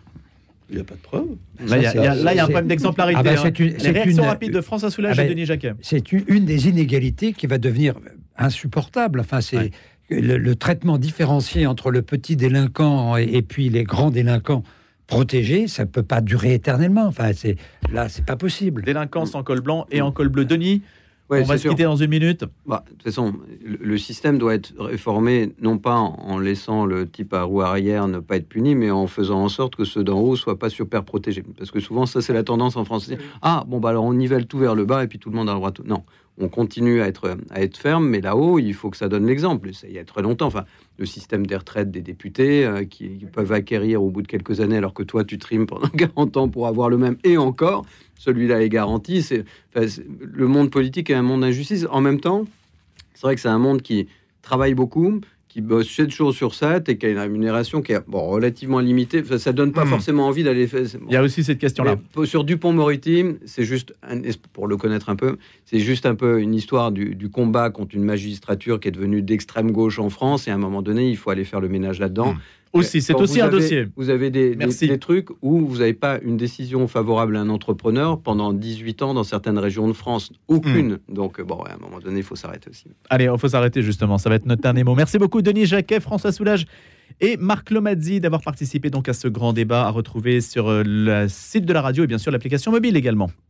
Il n'y a pas de preuve. Là, il y a- il y a là, il y a un problème d'exemplarité. Ah bah, hein. c'est une- Les réactions une- rapides de François Soulage Ah et bah, Denis Jacquet. C'est une, des inégalités qui va devenir insupportable. Enfin, c'est le, le traitement différencié entre le petit délinquant et, et puis les grands délinquants protégés, ça ne peut pas durer éternellement. Enfin, c'est là, c'est pas possible. Délinquance en col blanc et en col bleu. Denis, Ouais, on va se sûr. quitter dans une minute. Bah, de toute façon, le, système doit être réformé, non pas en, laissant le type à roue arrière ne pas être puni, mais en faisant en sorte que ceux d'en haut soient pas super protégés. Parce que souvent, ça, c'est la tendance en France. C'est, Ah, bon, bah alors on nivelle tout vers le bas et puis tout le monde a le droit. de- Non, on continue à être, à être ferme, mais là-haut, il faut que ça donne l'exemple. Ça y a très longtemps. Enfin, le système des retraites des députés euh, qui, qui peuvent acquérir au bout de quelques années, alors que toi, tu trimes pendant 40 ans pour avoir le même et encore. Celui-là est garanti. C'est, enfin, le monde politique est un monde d'injustice. En même temps, c'est vrai que c'est un monde qui travaille beaucoup, qui bosse 7 jours sur 7 et qui a une rémunération qui est bon, relativement limitée. Enfin, ça donne pas Hmm. forcément envie d'aller faire. Il y a aussi cette question-là. Mais Sur Dupont-Moretti, c'est juste, un- pour le connaître un peu, c'est juste un peu une histoire du, du combat contre une magistrature qui est devenue d'extrême gauche en France. Et à un moment donné, il faut aller faire le ménage là-dedans. Aussi, c'est aussi un avez- dossier. Vous avez des, des- Merci. des trucs où vous n'avez pas une décision favorable à un entrepreneur pendant 18 ans dans certaines régions de France. Aucune. Hmm. Donc, bon, à un moment donné, il faut s'arrêter aussi. Allez, il faut s'arrêter justement. Ça va être notre dernier mot. Merci beaucoup, Denis Jacquet, François Soulage et Marc Lomazzi d'avoir participé donc à ce grand débat à retrouver sur euh, le site de la radio et bien sûr l'application mobile également.